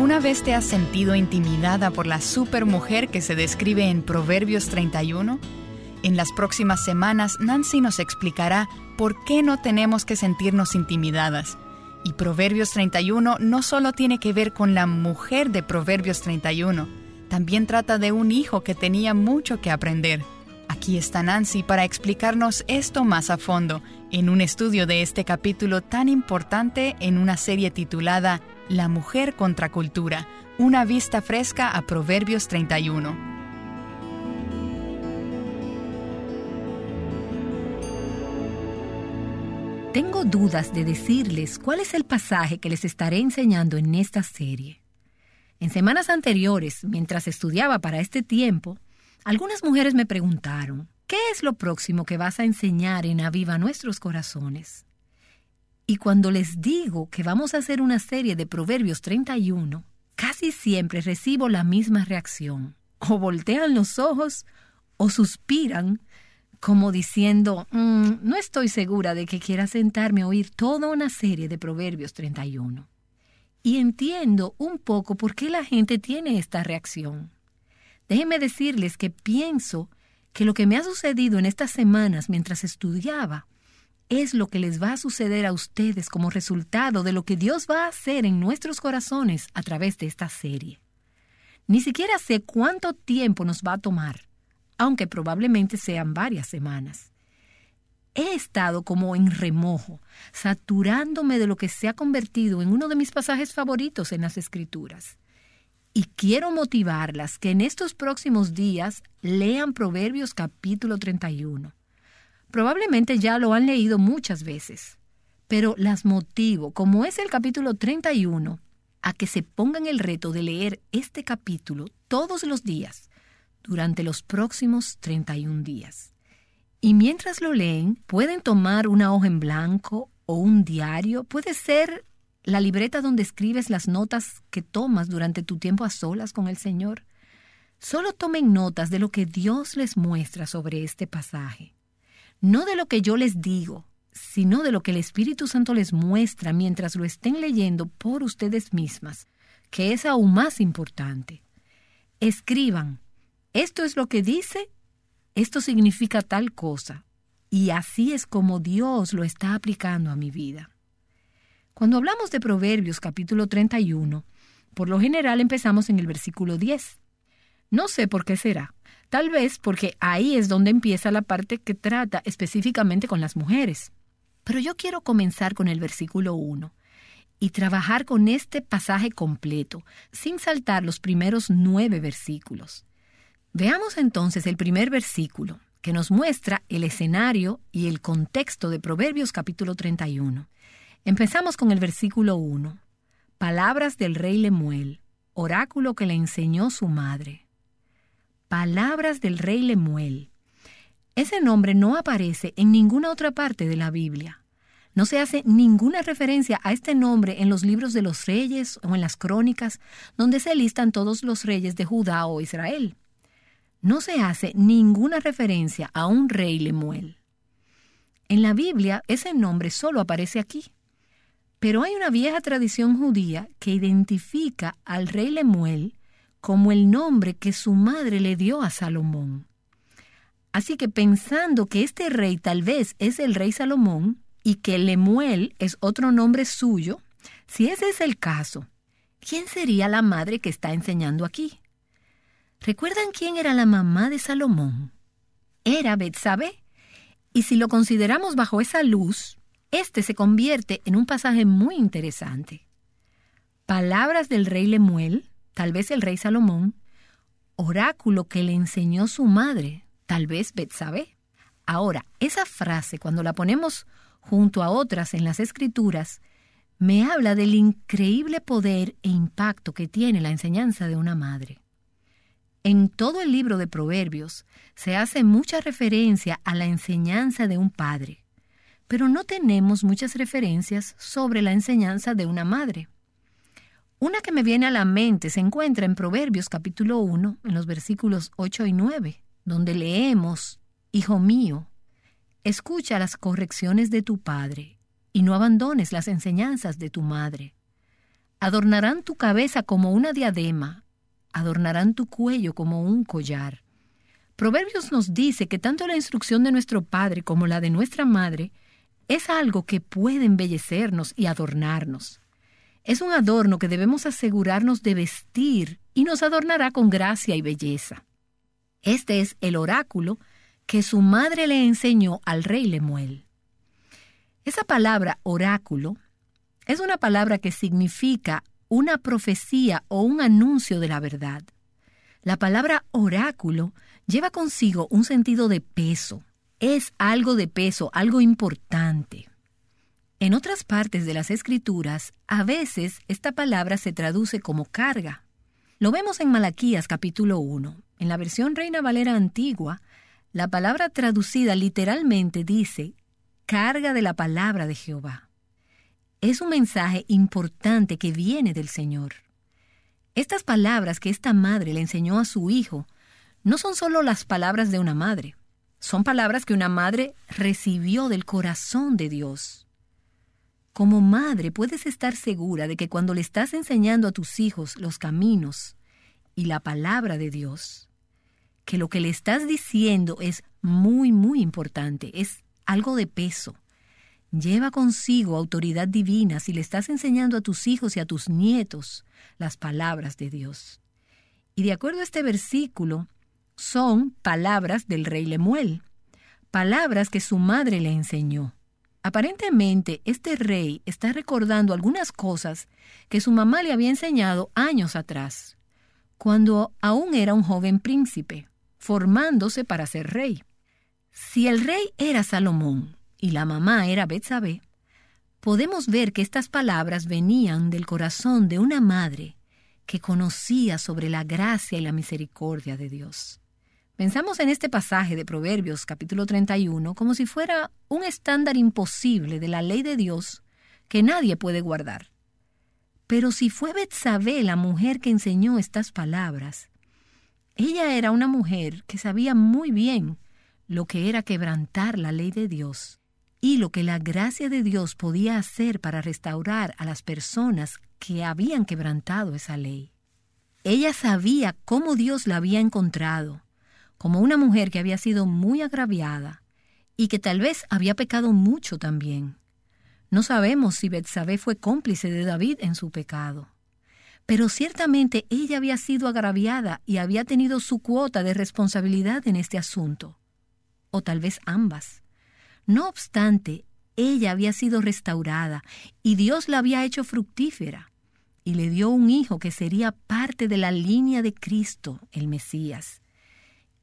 ¿Alguna vez te has sentido intimidada por la supermujer que se describe en Proverbios 31? En las próximas semanas, Nancy nos explicará por qué no tenemos que sentirnos intimidadas. Y Proverbios 31 no solo tiene que ver con la mujer de Proverbios 31, también trata de un hijo que tenía mucho que aprender. Aquí está Nancy para explicarnos esto más a fondo en un estudio de este capítulo tan importante en una serie titulada La mujer contra cultura, una vista fresca a Proverbios 31. Tengo dudas de decirles cuál es el pasaje que les estaré enseñando en esta serie. En semanas anteriores, mientras estudiaba para este tiempo, algunas mujeres me preguntaron, ¿qué es lo próximo que vas a enseñar en Aviva Nuestros Corazones? Y cuando les digo que vamos a hacer una serie de Proverbios 31, casi siempre recibo la misma reacción. O voltean los ojos o suspiran como diciendo, "Mm, no estoy segura de que quiera sentarme a oír toda una serie de Proverbios 31. Y entiendo un poco por qué la gente tiene esta reacción. Déjenme decirles que pienso que lo que me ha sucedido en estas semanas mientras estudiaba es lo que les va a suceder a ustedes como resultado de lo que Dios va a hacer en nuestros corazones a través de esta serie. Ni siquiera sé cuánto tiempo nos va a tomar, aunque probablemente sean varias semanas. He estado como en remojo, saturándome de lo que se ha convertido en uno de mis pasajes favoritos en las Escrituras y quiero motivarlas que en estos próximos días lean Proverbios capítulo 31. Probablemente ya lo han leído muchas veces, pero las motivo, como es el capítulo 31, a que se pongan el reto de leer este capítulo todos los días durante los próximos 31 días. Y mientras lo leen, pueden tomar una hoja en blanco o un diario, puede ser la libreta donde escribes las notas que tomas durante tu tiempo a solas con el Señor. Solo tomen notas de lo que Dios les muestra sobre este pasaje. No de lo que yo les digo, sino de lo que el Espíritu Santo les muestra mientras lo estén leyendo por ustedes mismas, que es aún más importante. Escriban, esto es lo que dice, esto significa tal cosa, y así es como Dios lo está aplicando a mi vida. Cuando hablamos de Proverbios capítulo 31, por lo general empezamos en el versículo 10. No sé por qué será. Tal vez porque ahí es donde empieza la parte que trata específicamente con las mujeres. Pero yo quiero comenzar con el versículo 1 y trabajar con este pasaje completo, sin saltar los primeros nueve versículos. Veamos entonces el primer versículo, que nos muestra el escenario y el contexto de Proverbios capítulo 31. Empezamos con el versículo 1. Palabras del rey Lemuel, oráculo que le enseñó su madre. Palabras del rey Lemuel. Ese nombre no aparece en ninguna otra parte de la Biblia. No se hace ninguna referencia a este nombre en los libros de los reyes o en las crónicas, donde se listan todos los reyes de Judá o Israel. No se hace ninguna referencia a un rey Lemuel. En la Biblia ese nombre solo aparece aquí. Pero hay una vieja tradición judía que identifica al rey Lemuel como el nombre que su madre le dio a Salomón. Así que pensando que este rey tal vez es el rey Salomón y que Lemuel es otro nombre suyo, si ese es el caso, ¿quién sería la madre que está enseñando aquí? ¿Recuerdan quién era la mamá de Salomón? Era Betsabé. Y si lo consideramos bajo esa luz, este se convierte en un pasaje muy interesante. Palabras del rey Lemuel, tal vez el rey Salomón, oráculo que le enseñó su madre, tal vez Betsabé. Ahora, esa frase, cuando la ponemos junto a otras en las escrituras, me habla del increíble poder e impacto que tiene la enseñanza de una madre. En todo el libro de Proverbios se hace mucha referencia a la enseñanza de un padre pero no tenemos muchas referencias sobre la enseñanza de una madre. Una que me viene a la mente se encuentra en Proverbios capítulo 1, en los versículos 8 y 9, donde leemos, Hijo mío, escucha las correcciones de tu padre y no abandones las enseñanzas de tu madre. adornarán tu cabeza como una diadema, adornarán tu cuello como un collar. Proverbios nos dice que tanto la instrucción de nuestro Padre como la de nuestra Madre es algo que puede embellecernos y adornarnos. Es un adorno que debemos asegurarnos de vestir y nos adornará con gracia y belleza. Este es el oráculo que su madre le enseñó al rey Lemuel. Esa palabra oráculo es una palabra que significa una profecía o un anuncio de la verdad. La palabra oráculo lleva consigo un sentido de peso. Es algo de peso, algo importante. En otras partes de las escrituras, a veces esta palabra se traduce como carga. Lo vemos en Malaquías capítulo 1. En la versión Reina Valera antigua, la palabra traducida literalmente dice carga de la palabra de Jehová. Es un mensaje importante que viene del Señor. Estas palabras que esta madre le enseñó a su hijo no son solo las palabras de una madre, son palabras que una madre recibió del corazón de Dios. Como madre puedes estar segura de que cuando le estás enseñando a tus hijos los caminos y la palabra de Dios, que lo que le estás diciendo es muy, muy importante, es algo de peso. Lleva consigo autoridad divina si le estás enseñando a tus hijos y a tus nietos las palabras de Dios. Y de acuerdo a este versículo, son palabras del rey Lemuel, palabras que su madre le enseñó. Aparentemente, este rey está recordando algunas cosas que su mamá le había enseñado años atrás, cuando aún era un joven príncipe, formándose para ser rey. Si el rey era Salomón y la mamá era Betsabé, podemos ver que estas palabras venían del corazón de una madre que conocía sobre la gracia y la misericordia de Dios. Pensamos en este pasaje de Proverbios capítulo 31 como si fuera un estándar imposible de la ley de Dios que nadie puede guardar. Pero si fue Betsabé la mujer que enseñó estas palabras, ella era una mujer que sabía muy bien lo que era quebrantar la ley de Dios y lo que la gracia de Dios podía hacer para restaurar a las personas que habían quebrantado esa ley. Ella sabía cómo Dios la había encontrado como una mujer que había sido muy agraviada y que tal vez había pecado mucho también. No sabemos si Betsabé fue cómplice de David en su pecado. Pero ciertamente ella había sido agraviada y había tenido su cuota de responsabilidad en este asunto. O tal vez ambas. No obstante, ella había sido restaurada y Dios la había hecho fructífera y le dio un hijo que sería parte de la línea de Cristo, el Mesías.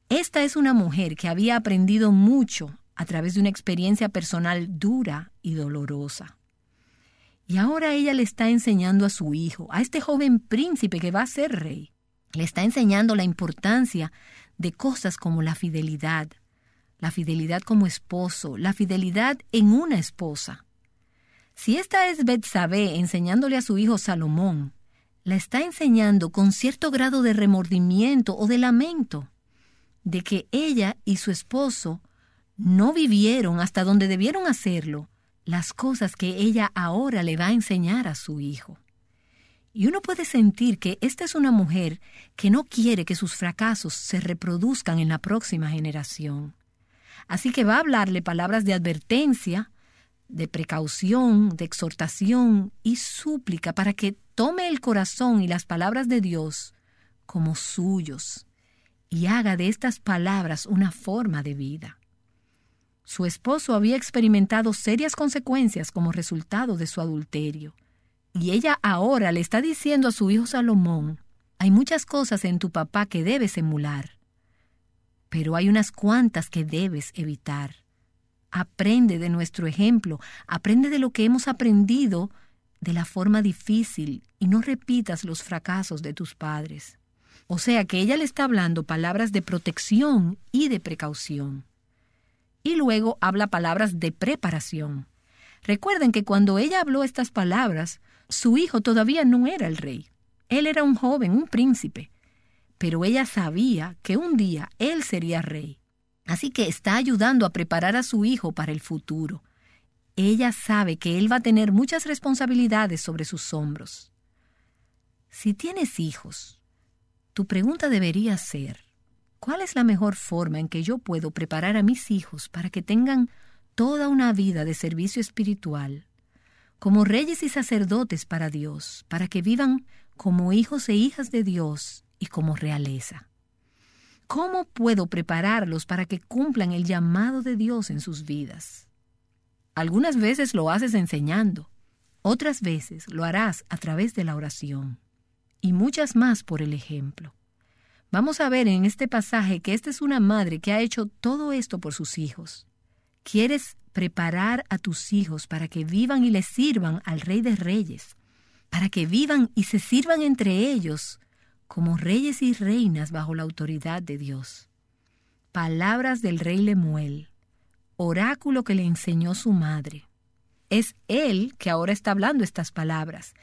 Esta es una mujer que había aprendido mucho a través de una experiencia personal dura y dolorosa. Y ahora ella le está enseñando a su hijo, a este joven príncipe que va a ser rey, le está enseñando la importancia de cosas como la fidelidad, la fidelidad como esposo, la fidelidad en una esposa. Si esta es Betsabé enseñándole a su hijo Salomón, la está enseñando con cierto grado de remordimiento o de lamento de que ella y su esposo no vivieron hasta donde debieron hacerlo las cosas que ella ahora le va a enseñar a su hijo. Y uno puede sentir que esta es una mujer que no quiere que sus fracasos se reproduzcan en la próxima generación. Así que va a hablarle palabras de advertencia, de precaución, de exhortación y súplica para que tome el corazón y las palabras de Dios como suyos y haga de estas palabras una forma de vida. Su esposo había experimentado serias consecuencias como resultado de su adulterio, y ella ahora le está diciendo a su hijo Salomón, hay muchas cosas en tu papá que debes emular, pero hay unas cuantas que debes evitar. Aprende de nuestro ejemplo, aprende de lo que hemos aprendido de la forma difícil y no repitas los fracasos de tus padres. O sea que ella le está hablando palabras de protección y de precaución. Y luego habla palabras de preparación. Recuerden que cuando ella habló estas palabras, su hijo todavía no era el rey. Él era un joven, un príncipe. Pero ella sabía que un día él sería rey. Así que está ayudando a preparar a su hijo para el futuro. Ella sabe que él va a tener muchas responsabilidades sobre sus hombros. Si tienes hijos, tu pregunta debería ser, ¿cuál es la mejor forma en que yo puedo preparar a mis hijos para que tengan toda una vida de servicio espiritual, como reyes y sacerdotes para Dios, para que vivan como hijos e hijas de Dios y como realeza? ¿Cómo puedo prepararlos para que cumplan el llamado de Dios en sus vidas? Algunas veces lo haces enseñando, otras veces lo harás a través de la oración y muchas más por el ejemplo. Vamos a ver en este pasaje que esta es una madre que ha hecho todo esto por sus hijos. ¿Quieres preparar a tus hijos para que vivan y les sirvan al Rey de Reyes? Para que vivan y se sirvan entre ellos como reyes y reinas bajo la autoridad de Dios. Palabras del rey Lemuel, oráculo que le enseñó su madre. Es él que ahora está hablando estas palabras.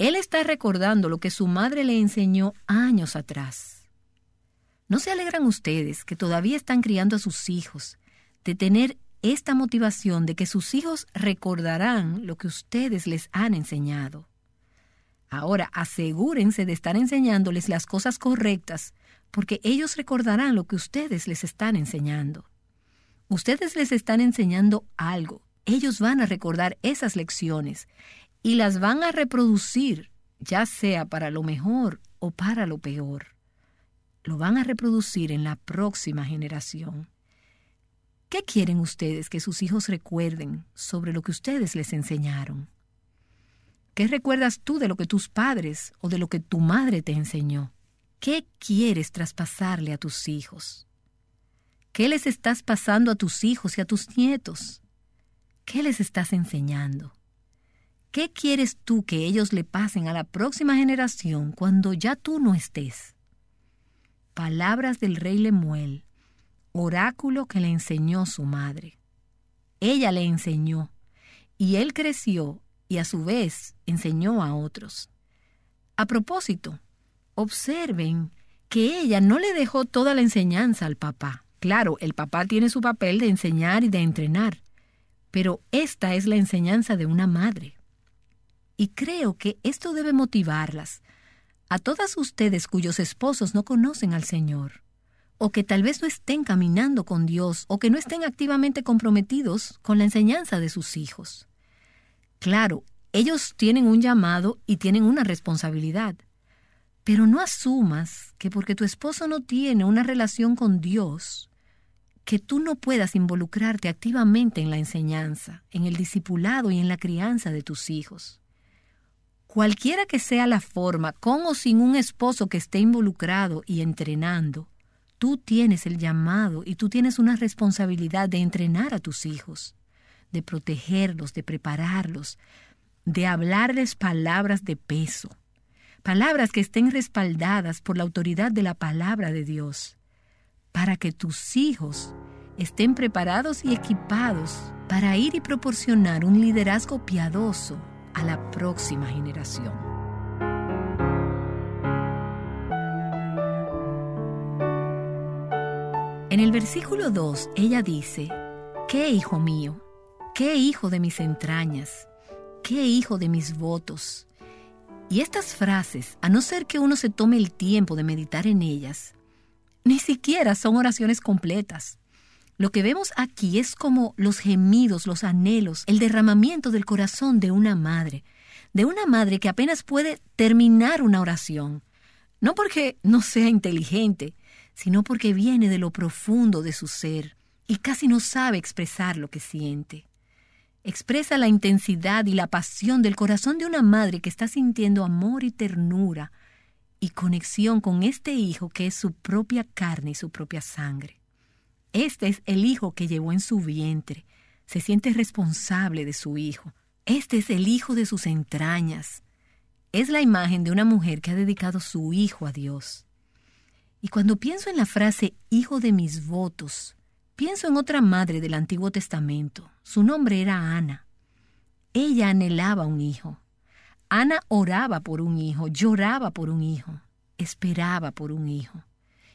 Él está recordando lo que su madre le enseñó años atrás. ¿No se alegran ustedes que todavía están criando a sus hijos de tener esta motivación de que sus hijos recordarán lo que ustedes les han enseñado? Ahora asegúrense de estar enseñándoles las cosas correctas, porque ellos recordarán lo que ustedes les están enseñando. Ustedes les están enseñando algo, ellos van a recordar esas lecciones y las van a reproducir, ya sea para lo mejor o para lo peor. Lo van a reproducir en la próxima generación. ¿Qué quieren ustedes que sus hijos recuerden sobre lo que ustedes les enseñaron? ¿Qué recuerdas tú de lo que tus padres o de lo que tu madre te enseñó? ¿Qué quieres traspasarle a tus hijos? ¿Qué les estás pasando a tus hijos y a tus nietos? ¿Qué les estás enseñando? ¿Qué quieres tú que ellos le pasen a la próxima generación cuando ya tú no estés? Palabras del rey Lemuel, oráculo que le enseñó su madre. Ella le enseñó, y él creció y a su vez enseñó a otros. A propósito, observen que ella no le dejó toda la enseñanza al papá. Claro, el papá tiene su papel de enseñar y de entrenar, pero esta es la enseñanza de una madre. Y creo que esto debe motivarlas a todas ustedes cuyos esposos no conocen al Señor, o que tal vez no estén caminando con Dios, o que no estén activamente comprometidos con la enseñanza de sus hijos. Claro, ellos tienen un llamado y tienen una responsabilidad. Pero no asumas que porque tu esposo no tiene una relación con Dios, que tú no puedas involucrarte activamente en la enseñanza, en el discipulado y en la crianza de tus hijos. Cualquiera que sea la forma, con o sin un esposo que esté involucrado y entrenando, tú tienes el llamado y tú tienes una responsabilidad de entrenar a tus hijos de protegerlos, de prepararlos, de hablarles palabras de peso, palabras que estén respaldadas por la autoridad de la palabra de Dios, para que tus hijos estén preparados y equipados para ir y proporcionar un liderazgo piadoso a la próxima generación. En el versículo 2 ella dice, ¿qué hijo mío? ¿Qué hijo de mis entrañas? ¿Qué hijo de mis votos? Y estas frases, a no ser que uno se tome el tiempo de meditar en ellas, ni siquiera son oraciones completas. Lo que vemos aquí es como los gemidos, los anhelos, el derramamiento del corazón de una madre, de una madre que apenas puede terminar una oración, no porque no sea inteligente, sino porque viene de lo profundo de su ser y casi no sabe expresar lo que siente expresa la intensidad y la pasión del corazón de una madre que está sintiendo amor y ternura y conexión con este hijo que es su propia carne y su propia sangre. Este es el hijo que llevó en su vientre, se siente responsable de su hijo. Este es el hijo de sus entrañas. Es la imagen de una mujer que ha dedicado su hijo a Dios. Y cuando pienso en la frase hijo de mis votos, Pienso en otra madre del Antiguo Testamento. Su nombre era Ana. Ella anhelaba un hijo. Ana oraba por un hijo, lloraba por un hijo, esperaba por un hijo.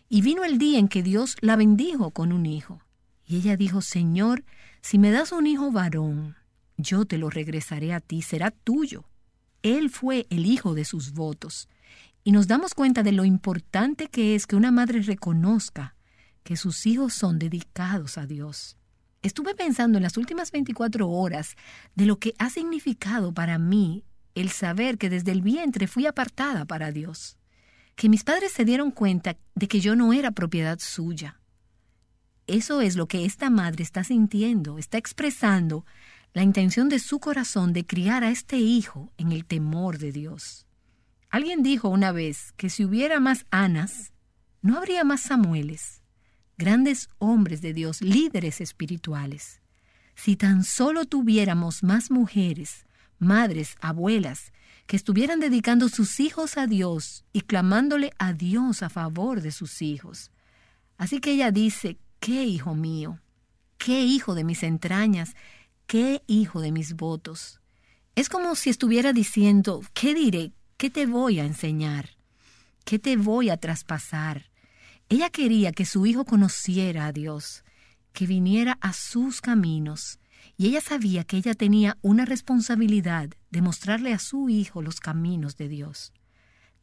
Y vino el día en que Dios la bendijo con un hijo. Y ella dijo, Señor, si me das un hijo varón, yo te lo regresaré a ti, será tuyo. Él fue el hijo de sus votos. y nos damos cuenta de lo importante que es que una madre reconozca que sus hijos son dedicados a Dios. Estuve pensando en las últimas 24 horas de lo que ha significado para mí el saber que desde el vientre fui apartada para Dios, que mis padres se dieron cuenta de que yo no era propiedad suya. Eso es lo que esta madre está sintiendo, está expresando la intención de su corazón de criar a este hijo en el temor de Dios. Alguien dijo una vez que si hubiera más Anas, no habría más Samueles, grandes hombres de Dios, líderes espirituales. Si tan solo tuviéramos más mujeres, madres, abuelas, que estuvieran dedicando sus hijos a Dios y clamándole a Dios a favor de sus hijos. Así que ella dice, ¿qué hijo mío? ¿Qué hijo de mis entrañas? ¿Qué hijo de mis votos? Es como si estuviera diciendo, ¿qué diré? ¿Qué te voy a enseñar? ¿Qué te voy a traspasar? Ella quería que su hijo conociera a Dios, que viniera a sus caminos, y ella sabía que ella tenía una responsabilidad de mostrarle a su hijo los caminos de Dios,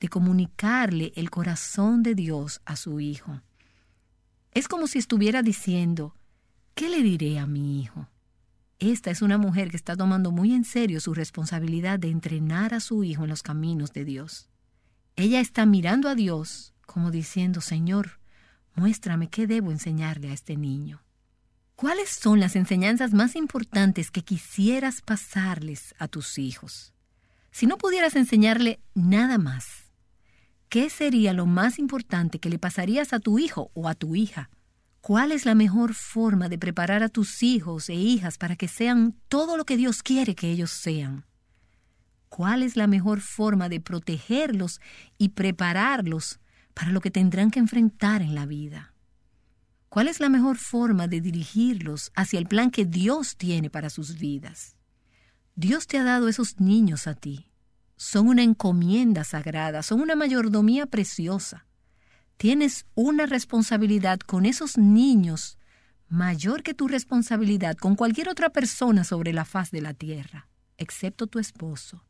de comunicarle el corazón de Dios a su hijo. Es como si estuviera diciendo, ¿qué le diré a mi hijo? Esta es una mujer que está tomando muy en serio su responsabilidad de entrenar a su hijo en los caminos de Dios. Ella está mirando a Dios como diciendo, Señor, muéstrame qué debo enseñarle a este niño. ¿Cuáles son las enseñanzas más importantes que quisieras pasarles a tus hijos? Si no pudieras enseñarle nada más, ¿qué sería lo más importante que le pasarías a tu hijo o a tu hija? ¿Cuál es la mejor forma de preparar a tus hijos e hijas para que sean todo lo que Dios quiere que ellos sean? ¿Cuál es la mejor forma de protegerlos y prepararlos para lo que tendrán que enfrentar en la vida? ¿Cuál es la mejor forma de dirigirlos hacia el plan que Dios tiene para sus vidas? Dios te ha dado esos niños a ti. Son una encomienda sagrada, son una mayordomía preciosa. Tienes una responsabilidad con esos niños mayor que tu responsabilidad con cualquier otra persona sobre la faz de la tierra, excepto tu esposo.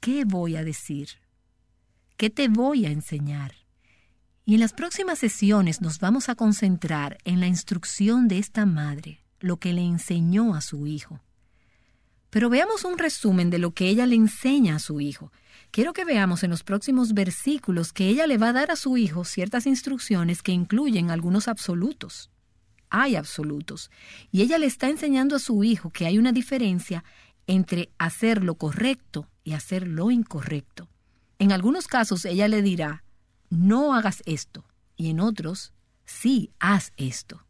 ¿Qué voy a decir? ¿Qué te voy a enseñar? Y en las próximas sesiones nos vamos a concentrar en la instrucción de esta madre, lo que le enseñó a su hijo. Pero veamos un resumen de lo que ella le enseña a su hijo. Quiero que veamos en los próximos versículos que ella le va a dar a su hijo ciertas instrucciones que incluyen algunos absolutos. Hay absolutos. Y ella le está enseñando a su hijo que hay una diferencia entre hacer lo correcto y hacer lo incorrecto. En algunos casos ella le dirá, no hagas esto, y en otros, sí, haz esto.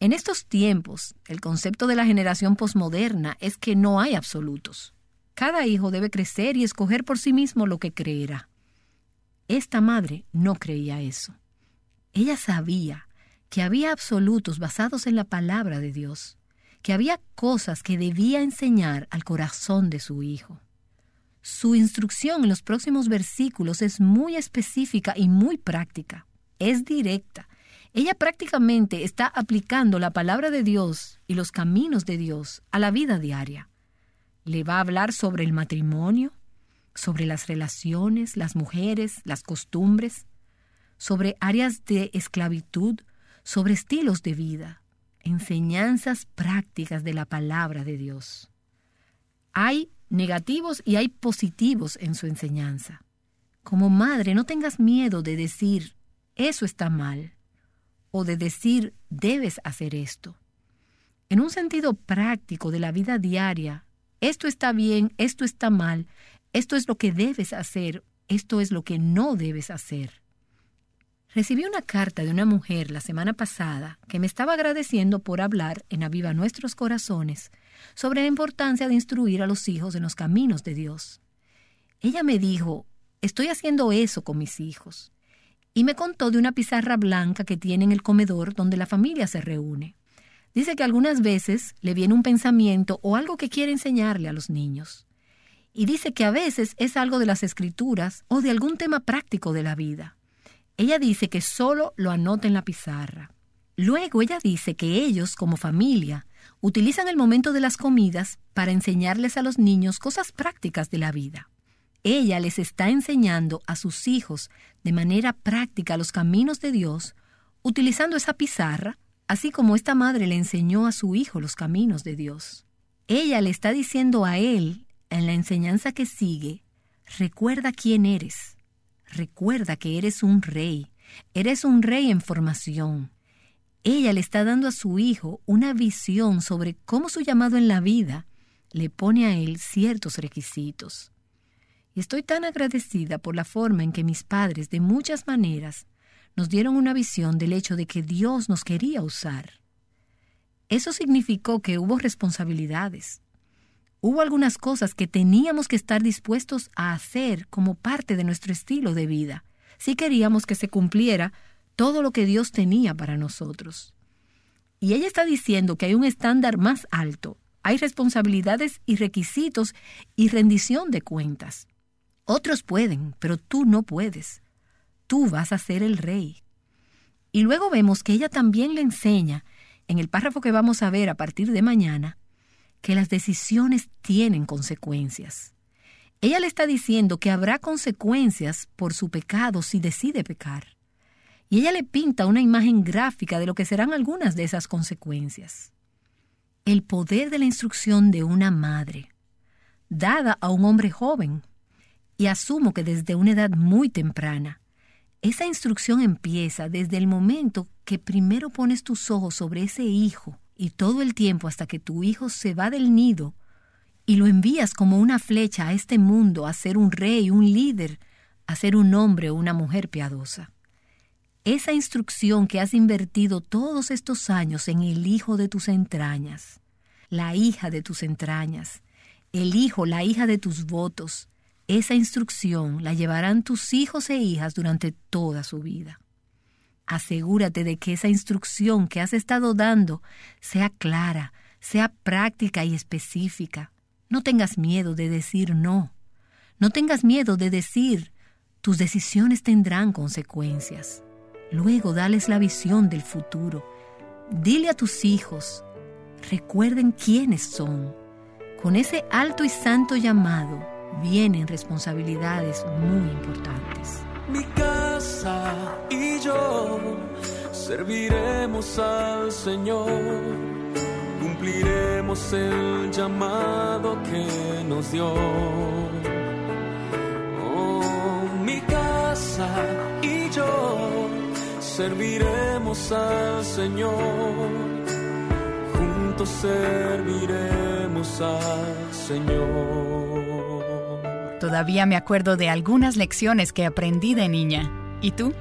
En estos tiempos, el concepto de la generación posmoderna es que no hay absolutos. Cada hijo debe crecer y escoger por sí mismo lo que creerá. Esta madre no creía eso. Ella sabía que había absolutos basados en la palabra de Dios, que había cosas que debía enseñar al corazón de su hijo. Su instrucción en los próximos versículos es muy específica y muy práctica. Es directa. Ella prácticamente está aplicando la palabra de Dios y los caminos de Dios a la vida diaria. Le va a hablar sobre el matrimonio, sobre las relaciones, las mujeres, las costumbres, sobre áreas de esclavitud, sobre estilos de vida, enseñanzas prácticas de la palabra de Dios. Hay negativos y hay positivos en su enseñanza. Como madre, no tengas miedo de decir, eso está mal, o de decir, debes hacer esto. En un sentido práctico de la vida diaria, esto está bien, esto está mal, esto es lo que debes hacer, esto es lo que no debes hacer. Recibí una carta de una mujer la semana pasada que me estaba agradeciendo por hablar en Aviva Nuestros Corazones sobre la importancia de instruir a los hijos en los caminos de Dios. Ella me dijo, estoy haciendo eso con mis hijos. Y me contó de una pizarra blanca que tiene en el comedor donde la familia se reúne. Dice que algunas veces le viene un pensamiento o algo que quiere enseñarle a los niños. Y dice que a veces es algo de las escrituras o de algún tema práctico de la vida. Ella dice que solo lo anota en la pizarra. Luego ella dice que ellos, como familia, utilizan el momento de las comidas para enseñarles a los niños cosas prácticas de la vida. ella les está enseñando a sus hijos de manera práctica los caminos de Dios, utilizando esa pizarra, así como esta madre le enseñó a su hijo los caminos de Dios. Ella le está diciendo a él, en la enseñanza que sigue, recuerda quién eres, recuerda que eres un rey, eres un rey en formación. Ella le está dando a su hijo una visión sobre cómo su llamado en la vida le pone a él ciertos requisitos. Y estoy tan agradecida por la forma en que mis padres, de muchas maneras, nos dieron una visión del hecho de que Dios nos quería usar. Eso significó que hubo responsabilidades. Hubo algunas cosas que teníamos que estar dispuestos a hacer como parte de nuestro estilo de vida, si queríamos que se cumpliera todo lo que Dios tenía para nosotros. Y ella está diciendo que hay un estándar más alto, hay responsabilidades y requisitos y rendición de cuentas. Otros pueden, pero tú no puedes. Tú vas a ser el rey. Y luego vemos que ella también le enseña, en el párrafo que vamos a ver a partir de mañana, que las decisiones tienen consecuencias. Ella le está diciendo que habrá consecuencias por su pecado si decide pecar. Y ella le pinta una imagen gráfica de lo que serán algunas de esas consecuencias. El poder de la instrucción de una madre, dada a un hombre joven, y asumo que desde una edad muy temprana. Esa instrucción empieza desde el momento que primero pones tus ojos sobre ese hijo y todo el tiempo hasta que tu hijo se va del nido y lo envías como una flecha a este mundo a ser un rey, un líder, a ser un hombre o una mujer piadosa. Esa instrucción que has invertido todos estos años en el hijo de tus entrañas, la hija de tus entrañas, el hijo, la hija de tus votos, esa instrucción la llevarán tus hijos e hijas durante toda su vida. Asegúrate de que esa instrucción que has estado dando sea clara, sea práctica y específica. No tengas miedo de decir no. No tengas miedo de decir tus decisiones tendrán consecuencias. Luego dales la visión del futuro. Dile a tus hijos, recuerden quiénes son. Con ese alto y santo llamado, vienen responsabilidades muy importantes. Mi casa y yo serviremos al Señor, cumpliremos el llamado que nos dio. Oh, mi casa serviremos al Señor, juntos serviremos al Señor. Todavía me acuerdo de algunas lecciones que aprendí de niña. ¿Y tú?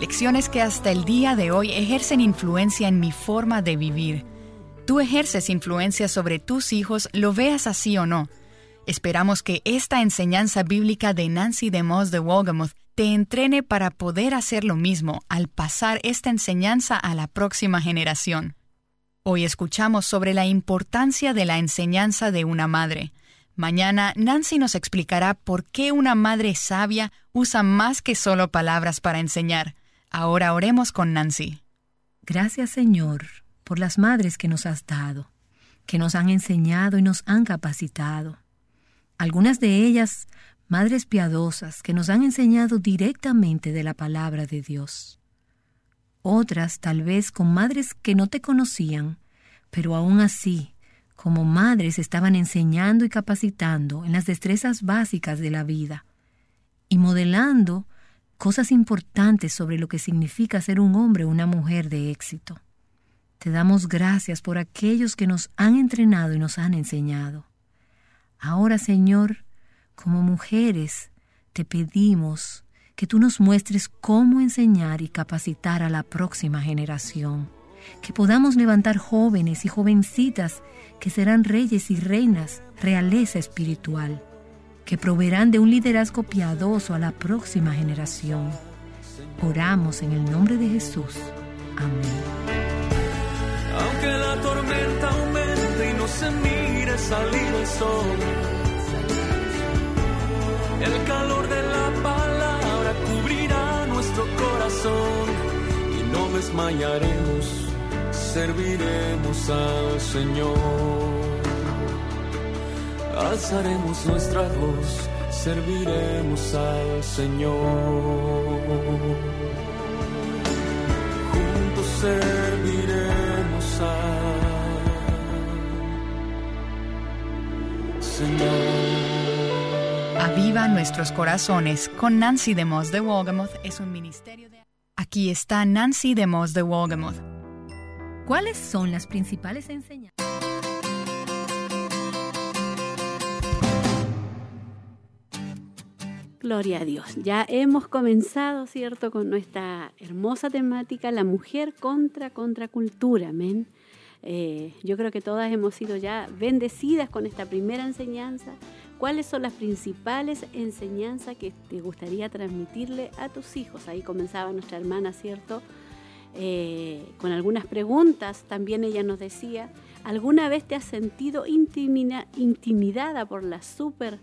Lecciones que hasta el día de hoy ejercen influencia en mi forma de vivir. Tú ejerces influencia sobre tus hijos, lo veas así o no. Esperamos que esta enseñanza bíblica de Nancy DeMoss de Wolgamoth te entrene para poder hacer lo mismo al pasar esta enseñanza a la próxima generación. Hoy escuchamos sobre la importancia de la enseñanza de una madre. Mañana Nancy nos explicará por qué una madre sabia usa más que solo palabras para enseñar. Ahora oremos con Nancy. Gracias Señor por las madres que nos has dado, que nos han enseñado y nos han capacitado. Algunas de ellas, madres piadosas, que nos han enseñado directamente de la palabra de Dios. Otras tal vez con madres que no te conocían, pero aún así como madres estaban enseñando y capacitando en las destrezas básicas de la vida y modelando cosas importantes sobre lo que significa ser un hombre o una mujer de éxito. Te damos gracias por aquellos que nos han entrenado y nos han enseñado. Ahora, Señor, como mujeres, te pedimos que tú nos muestres cómo enseñar y capacitar a la próxima generación que podamos levantar jóvenes y jovencitas que serán reyes y reinas, realeza espiritual, que proveerán de un liderazgo piadoso a la próxima generación. Oramos en el nombre de Jesús. Amén. Aunque la tormenta aumente y no se mire salir el sol, el calor de la palabra cubrirá nuestro corazón y no desmayaremos serviremos al Señor. Alzaremos nuestra voz, serviremos al Señor. Juntos serviremos al Señor. Aviva nuestros corazones con Nancy DeMoss de Wolgamoth es un ministerio de... Aquí está Nancy DeMoss de Wolgamoth. ¿Cuáles son las principales enseñanzas? Gloria a Dios. Ya hemos comenzado, ¿cierto?, con nuestra hermosa temática, la mujer contra contracultura. Amén. Eh, yo creo que todas hemos sido ya bendecidas con esta primera enseñanza. ¿Cuáles son las principales enseñanzas que te gustaría transmitirle a tus hijos? Ahí comenzaba nuestra hermana, ¿cierto? Eh, con algunas preguntas. También ella nos decía, ¿alguna vez te has sentido intimida- intimidada por la super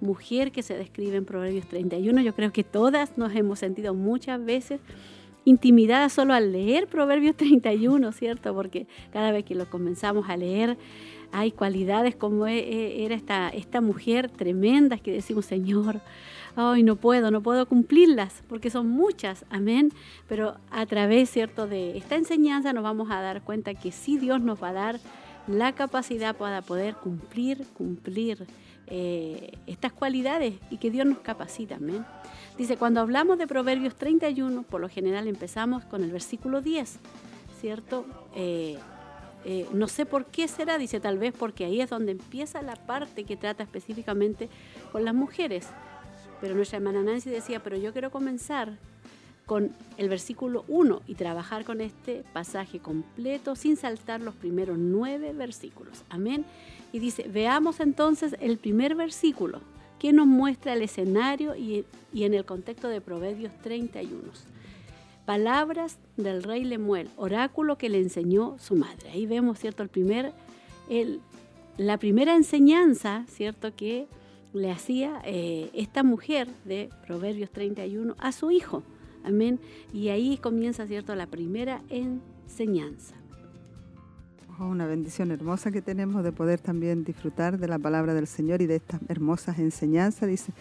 mujer que se describe en Proverbios 31? Yo creo que todas nos hemos sentido muchas veces intimidadas solo al leer Proverbios 31, ¿cierto? Porque cada vez que lo comenzamos a leer hay cualidades como e- e- era esta, esta mujer tremendas que decimos, Señor, ay, no puedo, no puedo cumplirlas, porque son muchas, amén. Pero a través, ¿cierto?, de esta enseñanza nos vamos a dar cuenta que sí Dios nos va a dar la capacidad para poder cumplir, cumplir eh, estas cualidades y que Dios nos capacita, amén. Dice, cuando hablamos de Proverbios 31, por lo general empezamos con el versículo 10, ¿cierto? Eh, eh, no sé por qué será, dice tal vez porque ahí es donde empieza la parte que trata específicamente con las mujeres. Pero nuestra hermana Nancy decía, pero yo quiero comenzar con el versículo 1 y trabajar con este pasaje completo sin saltar los primeros nueve versículos. Amén. Y dice, veamos entonces el primer versículo que nos muestra el escenario y, y en el contexto de Proverbios 31. Palabras del rey Lemuel, oráculo que le enseñó su madre. Ahí vemos, ¿cierto? El primer, la primera enseñanza, ¿cierto? Que le hacía eh, esta mujer de Proverbios 31 a su hijo. Amén. Y ahí comienza, ¿cierto? La primera enseñanza. Oh, una bendición hermosa que tenemos de poder también disfrutar de la palabra del Señor y de estas hermosas enseñanzas. Dice,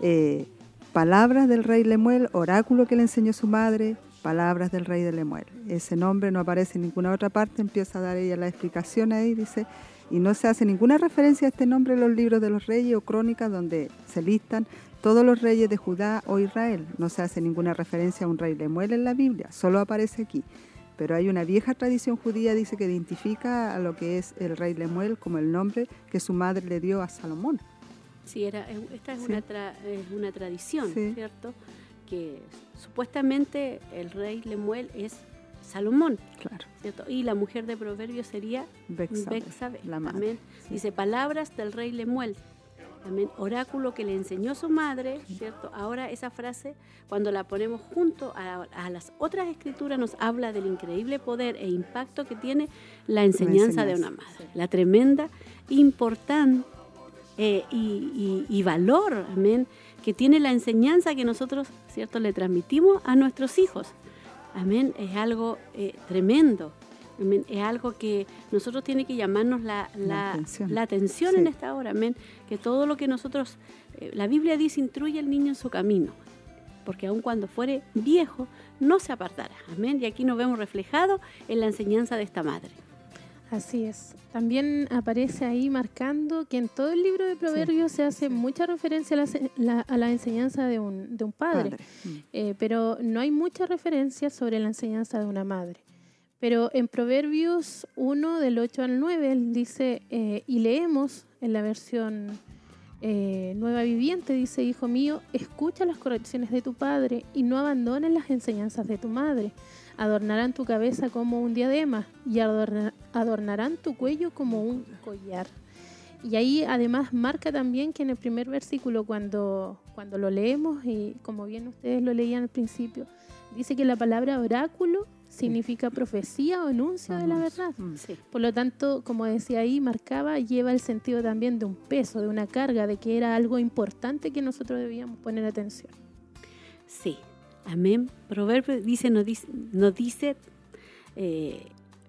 eh, palabras del rey Lemuel, oráculo que le enseñó su madre, palabras del rey de Lemuel. Ese nombre no aparece en ninguna otra parte, empieza a dar ella la explicación ahí, dice, y no se hace ninguna referencia a este nombre en los libros de los reyes o crónicas donde se listan todos los reyes de Judá o Israel. No se hace ninguna referencia a un rey Lemuel en la Biblia, solo aparece aquí. Pero hay una vieja tradición judía, dice, que identifica a lo que es el rey Lemuel como el nombre que su madre le dio a Salomón. Sí, era, esta es, Sí. una, tra- es una tradición, Sí. ¿cierto? Que supuestamente el rey Lemuel es Salomón, Claro, ¿cierto? Y la mujer de Proverbios sería Bexabe, Bexabe. la madre. Sí. Dice palabras del rey Lemuel. Amén. Oráculo que le enseñó su madre, ¿cierto? Ahora esa frase, cuando la ponemos junto a, a las otras escrituras, nos habla del increíble poder e impacto que tiene la enseñanza, de una madre. La tremenda importancia y, y- y valor, amén, que tiene la enseñanza que nosotros, ¿cierto?, le transmitimos a nuestros hijos. Amén, es algo eh, tremendo. Amén, es algo que nosotros tiene que llamarnos la, La la- atención. la atención en esta hora. Amén, que todo lo que nosotros, eh, la Biblia dice, instruye al niño en su camino, porque aun cuando fuere viejo, no se apartará. Amén, y aquí nos vemos reflejados en la enseñanza de esta madre. Así es. También aparece ahí marcando que en todo el libro de Proverbios se hace mucha referencia a la, se- la- a la enseñanza de un, de un padre, Padre. Eh, pero no hay mucha referencia sobre la enseñanza de una madre. Pero en Proverbios 1, del 8 al 9, él dice, eh, y leemos en la versión eh, nueva viviente, dice, Hijo mío, escucha las correcciones de tu padre y no abandones las enseñanzas de tu madre. Adornarán tu cabeza como un diadema y adorna- adornarán tu cuello como un collar. Y ahí además marca también que en el primer versículo, cuando, cuando lo leemos, y como bien ustedes lo leían al principio, dice que la palabra oráculo significa profecía o anuncio de la verdad. Mm. Sí. Por lo tanto, como decía ahí, marcaba, lleva el sentido también de un peso, de una carga, de que era algo importante que nosotros debíamos poner atención. Sí, amén. Proverbios dice, nos dice, nos dice eh,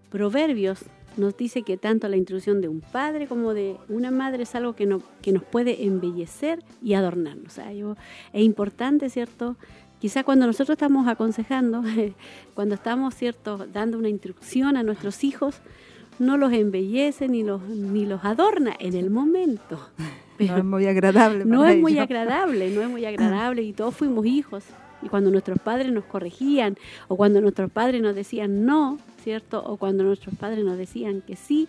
Proverbios nos dice que tanto la instrucción de un padre como de una madre es algo que, no, que nos puede embellecer y adornarnos. O sea, yo, es importante, ¿cierto? Quizá cuando nosotros estamos aconsejando, cuando estamos, ¿cierto?, dando una instrucción a nuestros hijos, no los embellece ni los, ni los adorna en el momento. no es muy agradable. no es muy agradable, no es muy agradable y todos fuimos hijos. Y cuando nuestros padres nos corregían o cuando nuestros padres nos decían no, ¿cierto? O cuando nuestros padres nos decían que sí,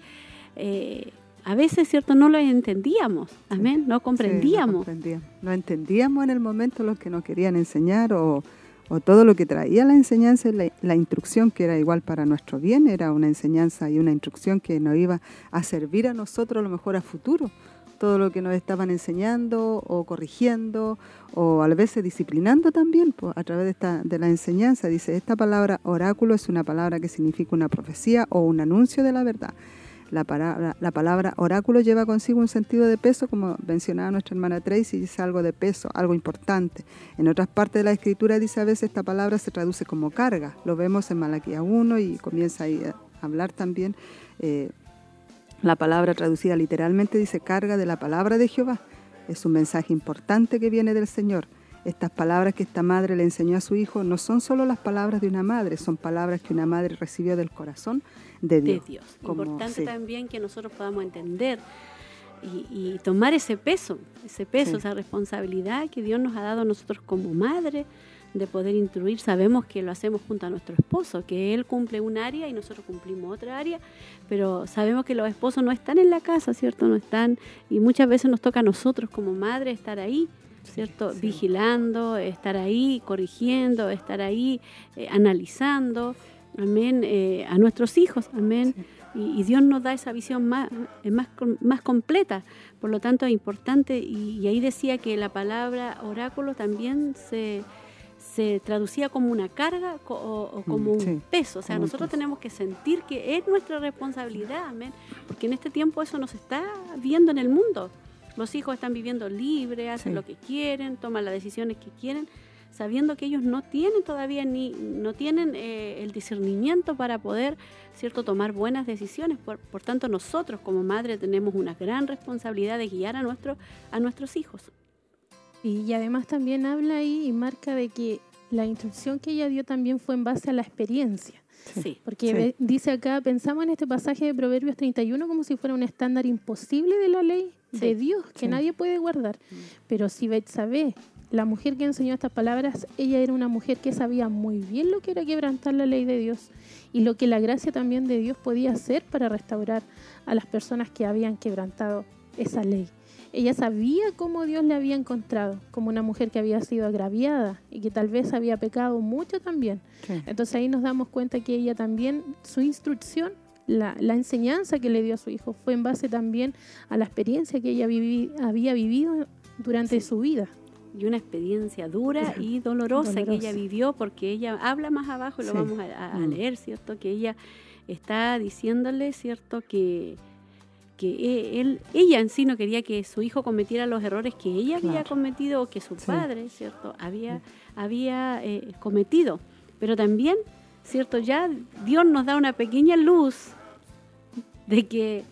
eh, a veces, ¿cierto? No lo entendíamos, amén, no comprendíamos. no, entendíamos en el momento lo que nos querían enseñar o, o todo lo que traía la enseñanza, la, la instrucción que era igual para nuestro bien, era una enseñanza y una instrucción que nos iba a servir a nosotros a lo mejor a futuro todo lo que nos estaban enseñando o corrigiendo o a veces disciplinando también pues, a través de, esta, de la enseñanza. Dice, esta palabra oráculo es una palabra que significa una profecía o un anuncio de la verdad. La palabra, la palabra oráculo lleva consigo un sentido de peso, como mencionaba nuestra hermana Tracy, dice algo de peso, algo importante. En otras partes de la escritura dice a veces esta palabra se traduce como carga. Lo vemos en Malaquía 1 y comienza ahí a hablar también. Eh, la palabra traducida literalmente dice carga de la palabra de Jehová. Es un mensaje importante que viene del Señor. Estas palabras que esta madre le enseñó a su hijo no son solo las palabras de una madre, son palabras que una madre recibió del corazón de Dios. De Dios. Importante también que nosotros podamos entender y, tomar ese peso, ese peso, esa responsabilidad que Dios nos ha dado a nosotros como madre, de poder instruir. Sabemos que lo hacemos junto a nuestro esposo, que él cumple un área y nosotros cumplimos otra área, pero sabemos que los esposos no están en la casa, ¿cierto? No están, y muchas veces nos toca a nosotros como madre estar ahí, ¿cierto? Vigilando, estar ahí, corrigiendo, estar ahí, eh, analizando, amén, eh, a nuestros hijos, amén. Y, Dios nos da esa visión más, eh, más, más completa. Por lo tanto, es importante, y ahí decía que la palabra oráculo también se, se traducía como una carga o, como mm, un peso. O sea, nosotros tenemos que sentir que es nuestra responsabilidad, amén, porque en este tiempo eso nos está viendo en el mundo. Los hijos están viviendo libre, hacen lo que quieren, toman las decisiones que quieren, sabiendo que ellos no tienen todavía ni no tienen eh, el discernimiento para poder, cierto, tomar buenas decisiones. Por, por tanto, nosotros como madre tenemos una gran responsabilidad de guiar a nuestro, a nuestros hijos. Y, además también habla ahí y marca de que la instrucción que ella dio también fue en base a la experiencia. Sí. Porque dice acá, pensamos en este pasaje de Proverbios 31 como si fuera un estándar imposible de la ley de Dios, que nadie puede guardar. Mm. Pero si Betsabé, la mujer que enseñó estas palabras, ella era una mujer que sabía muy bien lo que era quebrantar la ley de Dios y lo que la gracia también de Dios podía hacer para restaurar a las personas que habían quebrantado esa ley ella sabía cómo Dios le había encontrado, como una mujer que había sido agraviada y que tal vez había pecado mucho también. Entonces ahí nos damos cuenta que ella también, su instrucción, la, enseñanza que le dio a su hijo fue en base también a la experiencia que ella había vivido durante su vida y una experiencia dura y dolorosa, que ella vivió, porque ella habla más abajo, lo vamos a, mm. leer, ¿cierto? Que ella está diciéndole, ¿cierto? Que, que e, él, ella en sí no quería que su hijo cometiera los errores que ella había cometido o que su padre, ¿cierto?, había, había eh, cometido. Pero también, ¿cierto?, ya Dios nos da una pequeña luz de que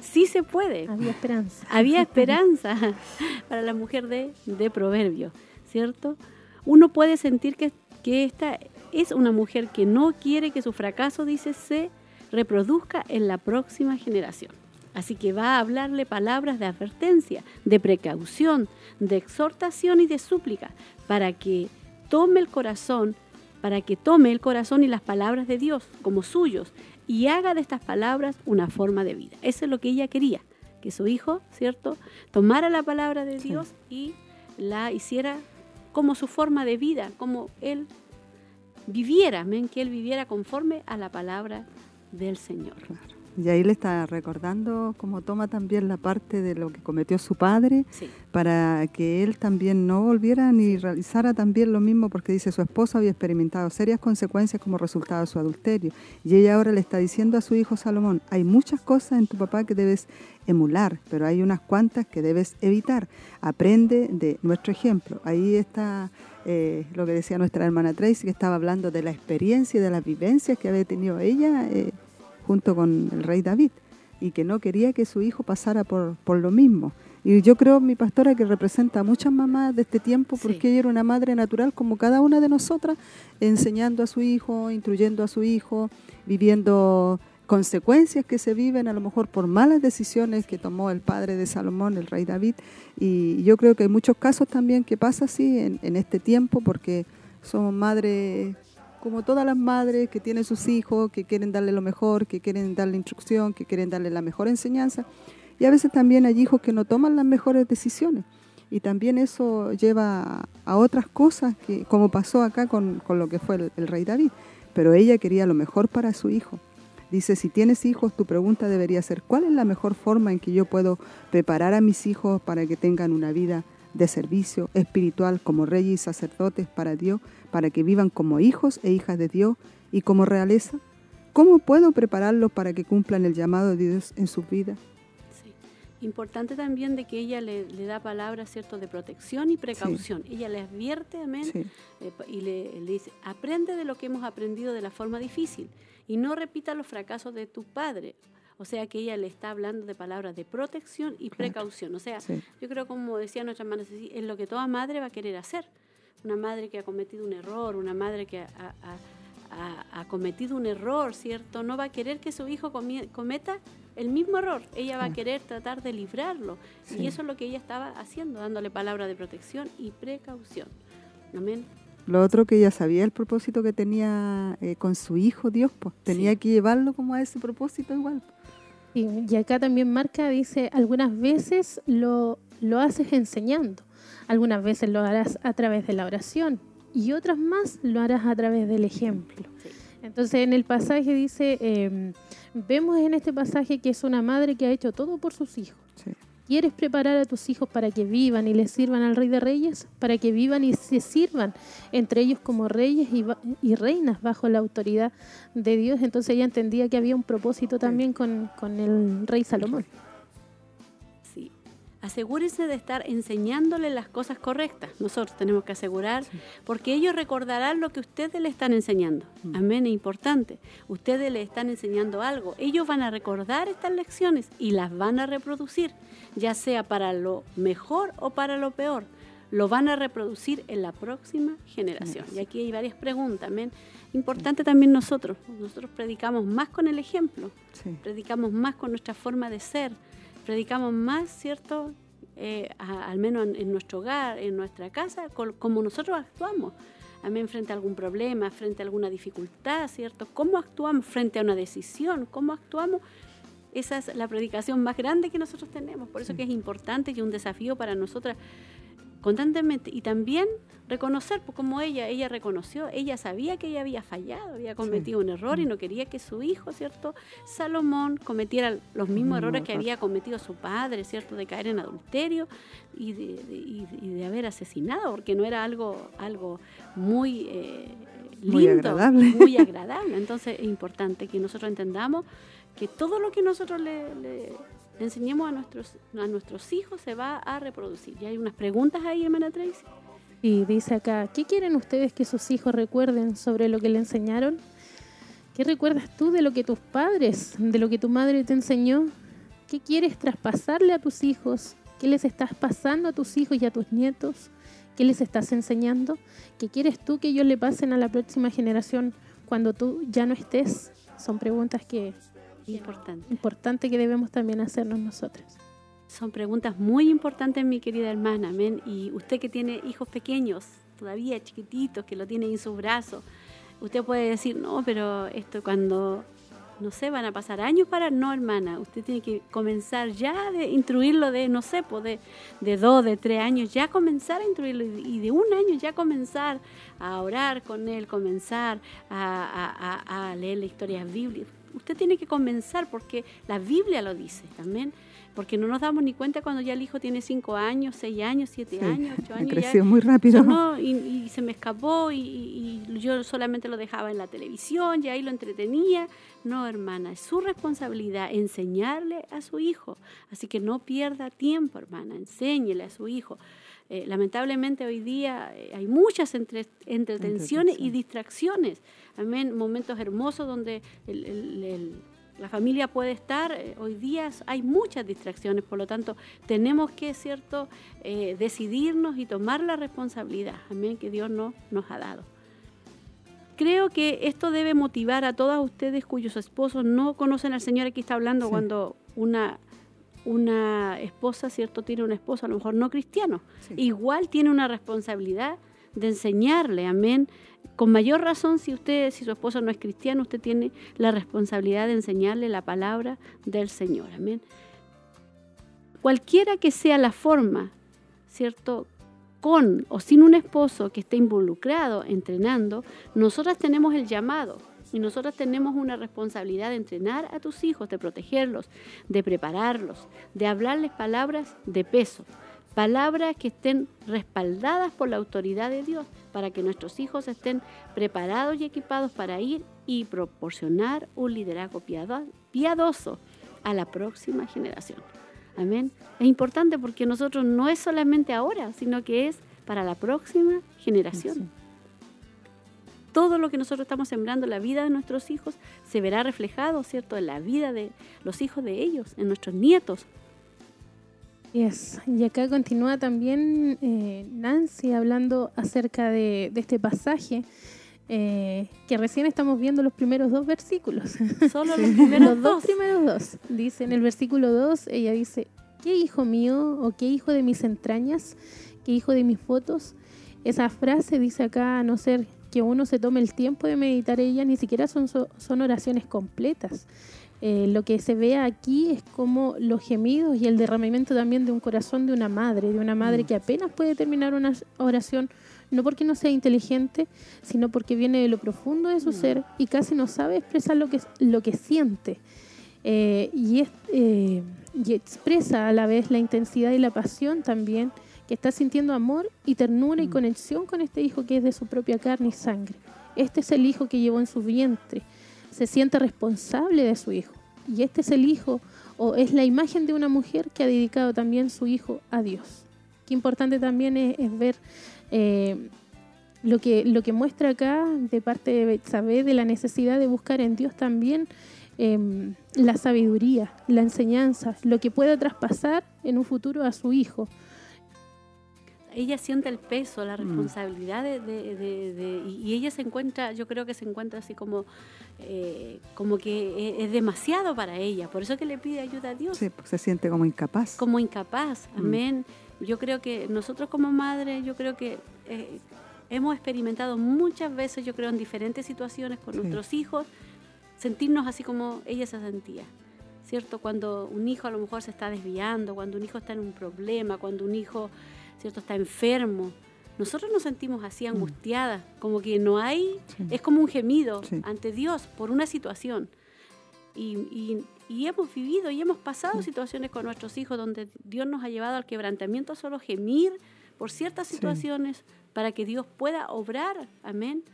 sí se puede. Había esperanza. Había esperanza para la mujer de, de Proverbio, ¿cierto? Uno puede sentir que, que esta es una mujer que no quiere que su fracaso, dice, se reproduzca en la próxima generación. Así que va a hablarle palabras de advertencia, de precaución, de exhortación y de súplica, para que tome el corazón, para que tome el corazón y las palabras de Dios como suyos y haga de estas palabras una forma de vida. Eso es lo que ella quería, que su hijo, ¿cierto?, tomara la palabra de Dios y la hiciera como su forma de vida, como él viviera, que él viviera conforme a la palabra del Señor. Y ahí le está recordando cómo toma también la parte de lo que cometió su padre para que él también no volviera ni realizara también lo mismo porque dice su esposo había experimentado serias consecuencias como resultado de su adulterio. Y ella ahora le está diciendo a su hijo Salomón, hay muchas cosas en tu papá que debes emular, pero hay unas cuantas que debes evitar. Aprende de nuestro ejemplo. Ahí está eh, lo que decía nuestra hermana Tracy, que estaba hablando de la experiencia y de las vivencias que había tenido ella. Eh, junto con el rey David y que no quería que su hijo pasara por, por lo mismo. Y yo creo, mi pastora, que representa a muchas mamás de este tiempo, porque ella era una madre natural como cada una de nosotras, enseñando a su hijo, instruyendo a su hijo, viviendo consecuencias que se viven a lo mejor por malas decisiones que tomó el padre de Salomón, el rey David. Y yo creo que hay muchos casos también que pasa así en, en este tiempo, porque somos madres como todas las madres que tienen sus hijos, que quieren darle lo mejor, que quieren darle instrucción, que quieren darle la mejor enseñanza. Y a veces también hay hijos que no toman las mejores decisiones. Y también eso lleva a otras cosas, que, como pasó acá con, con lo que fue el, el, rey David. Pero ella quería lo mejor para su hijo. Dice, si tienes hijos, tu pregunta debería ser, ¿cuál es la mejor forma en que yo puedo preparar a mis hijos para que tengan una vida de servicio espiritual como reyes y sacerdotes para Dios, para que vivan como hijos e hijas de Dios y como realeza? ¿Cómo puedo prepararlos para que cumplan el llamado de Dios en su vida? Sí. Importante también de que ella le, le da palabras cierto de protección y precaución. Sí. Ella le advierte, amén, sí. eh, y le, le, dice, aprende de lo que hemos aprendido de la forma difícil y no repita los fracasos de tu padre. O sea que ella le está hablando de palabras de protección y precaución. O sea, sí. yo creo, como decía nuestra hermana es lo que toda madre va a querer hacer. Una madre que ha cometido un error, una madre que ha, ha, ha cometido un error, ¿cierto? No va a querer que su hijo cometa el mismo error. Ella va a querer tratar de librarlo. Sí. Y eso es lo que ella estaba haciendo, dándole palabras de protección y precaución. Amén. Lo otro que ella sabía el propósito que tenía eh, con su hijo Dios, pues tenía sí. que llevarlo como a ese propósito igual. Sí, y acá también marca, dice, algunas veces lo, lo haces enseñando, algunas veces lo harás a través de la oración y otras más lo harás a través del ejemplo. Sí. Entonces en el pasaje dice, eh, vemos en este pasaje que es una madre que ha hecho todo por sus hijos. Sí. ¿Quieres preparar a tus hijos para que vivan y les sirvan al Rey de Reyes? Para que vivan y se sirvan entre ellos como reyes y, y reinas bajo la autoridad de Dios. Entonces ella entendía que había un propósito también con, con el Rey Salomón. Asegúrense de estar enseñándole las cosas correctas. Nosotros tenemos que asegurar, sí. porque ellos recordarán lo que ustedes le están enseñando. Mm. Amén, es importante. Ustedes le están enseñando algo. Ellos van a recordar estas lecciones y las van a reproducir ya sea para lo mejor o para lo peor. Lo van a reproducir en la próxima generación. Y aquí hay varias preguntas. ¿men? Importante también nosotros. Nosotros predicamos más con el ejemplo. Predicamos más con nuestra forma de ser. Predicamos más, ¿cierto? Eh, a, al menos en, en, nuestro hogar, en nuestra casa, con, como nosotros actuamos. Amén, frente a algún problema, frente a alguna dificultad, ¿cierto? ¿Cómo actuamos frente a una decisión? ¿Cómo actuamos? Esa es la predicación más grande que nosotros tenemos. Por eso que es importante y un desafío para nosotras constantemente. Y también reconocer, pues como ella, ella reconoció, ella sabía que ella había fallado, había cometido sí. un error y no quería que su hijo, ¿cierto? Salomón cometiera los mismos errores que había cometido su padre, ¿cierto? De caer en adulterio y de, de, y de haber asesinado, porque no era algo, algo muy... Eh, lindo, muy agradable. muy agradable. Entonces es importante que nosotros entendamos que todo lo que nosotros le, le, le, enseñemos a nuestros, a nuestros hijos se va a reproducir. Y hay unas preguntas ahí, hermana Tracy. Y dice acá, ¿qué quieren ustedes que sus hijos recuerden sobre lo que le enseñaron? ¿Qué recuerdas tú de lo que tus padres, de lo que tu madre te enseñó? ¿Qué quieres traspasarle a tus hijos? ¿Qué les estás pasando a tus hijos y a tus nietos? ¿Qué les estás enseñando? ¿Qué quieres tú que ellos le pasen a la próxima generación cuando tú ya no estés? Son preguntas que importante. importante que debemos también hacernos nosotros. Son preguntas muy importantes, mi querida hermana. Amén. Y usted que tiene hijos pequeños, todavía chiquititos, que lo tiene en sus brazos, usted puede decir, no, pero esto cuando, no sé, van a pasar años para... No, hermana, usted tiene que comenzar ya de instruirlo de, no sé, pues de, de dos, de tres años, ya comenzar a instruirlo y de un año ya comenzar a orar con él, comenzar a, a, a leer la historia bíblica usted tiene que comenzar porque la Biblia lo dice también. Porque no nos damos ni cuenta cuando ya el hijo tiene cinco años, seis años, siete sí, años, ocho años. Creció muy rápido. No, y, y, se me escapó y, y, yo solamente lo dejaba en la televisión y ahí lo entretenía. No, hermana, es su responsabilidad enseñarle a su hijo. Así que no pierda tiempo, hermana, enséñele a su hijo. Eh, lamentablemente hoy día eh, hay muchas entre, entretenciones y distracciones. Amén, momentos hermosos donde el, el, el, la familia puede estar, eh, hoy día hay muchas distracciones, por lo tanto tenemos que, ¿cierto?, decidirnos y tomar la responsabilidad, amén, que Dios no, nos ha dado. Creo que esto debe motivar a todas ustedes cuyos esposos no conocen al Señor, aquí está hablando cuando una, una esposa, ¿cierto?, tiene un esposo a lo mejor no cristiano, igual tiene una responsabilidad de enseñarle, amén, con mayor razón, si usted, si su esposo no es cristiano, usted tiene la responsabilidad de enseñarle la palabra del Señor. Amén. Cualquiera que sea la forma, ¿cierto? Con o sin un esposo que esté involucrado entrenando, nosotras tenemos el llamado y nosotras tenemos una responsabilidad de entrenar a tus hijos, de protegerlos, de prepararlos, de hablarles palabras de peso palabras que estén respaldadas por la autoridad de Dios, para que nuestros hijos estén preparados y equipados para ir y proporcionar un liderazgo piadoso a la próxima generación. Amén. Es importante porque nosotros no es solamente ahora, sino que es para la próxima generación. Todo lo que nosotros estamos sembrando en la vida de nuestros hijos se verá reflejado, ¿cierto?, en la vida de los hijos de ellos, en nuestros nietos, y acá continúa también eh, Nancy hablando acerca de, este pasaje. Eh, que recién estamos viendo los primeros dos versículos. Solo los primeros los dos primeros dos. Dice en el versículo 2, ella dice, ¿qué hijo mío o qué hijo de mis entrañas, qué hijo de mis fotos? Esa frase dice acá, a no ser que uno se tome el tiempo de meditar ella, ni siquiera son, son oraciones completas. Eh, lo que se ve aquí es como los gemidos y el derramamiento también de un corazón de una madre, de una madre mm. que apenas puede terminar una oración, no porque no sea inteligente, sino porque viene de lo profundo de su mm. ser y casi no sabe expresar lo que, lo que siente. Eh, y, eh, y expresa a la vez la intensidad y la pasión también que está sintiendo amor y ternura y mm. conexión con este hijo que es de su propia carne y sangre. Este es el hijo que llevó en su vientre se siente responsable de su hijo. Y este es el hijo o es la imagen de una mujer que ha dedicado también su hijo a Dios. Qué importante también es, ver eh, lo, que, lo que muestra acá de parte de Betsabé de la necesidad de buscar en Dios también em, la sabiduría, la enseñanza, lo que pueda traspasar en un futuro a su hijo ella siente el peso, la mm. responsabilidad de, y ella se encuentra, yo creo que se encuentra así como, eh, como que es, demasiado para ella, por eso que le pide ayuda a Dios. Sí, porque se siente como incapaz. Como incapaz, mm. amén. Yo creo que nosotros como madres, yo creo que eh, hemos experimentado muchas veces, yo creo, en diferentes situaciones con nuestros hijos, sentirnos así como ella se sentía. ¿Cierto? Cuando un hijo a lo mejor se está desviando, cuando un hijo está en un problema, cuando un hijo ¿cierto? Está enfermo. Nosotros nos sentimos así mm. angustiadas, como que no hay, es como un gemido ante Dios por una situación. Y, hemos vivido y hemos pasado situaciones con nuestros hijos donde Dios nos ha llevado al quebrantamiento solo gemir por ciertas situaciones para que Dios pueda obrar. Amén.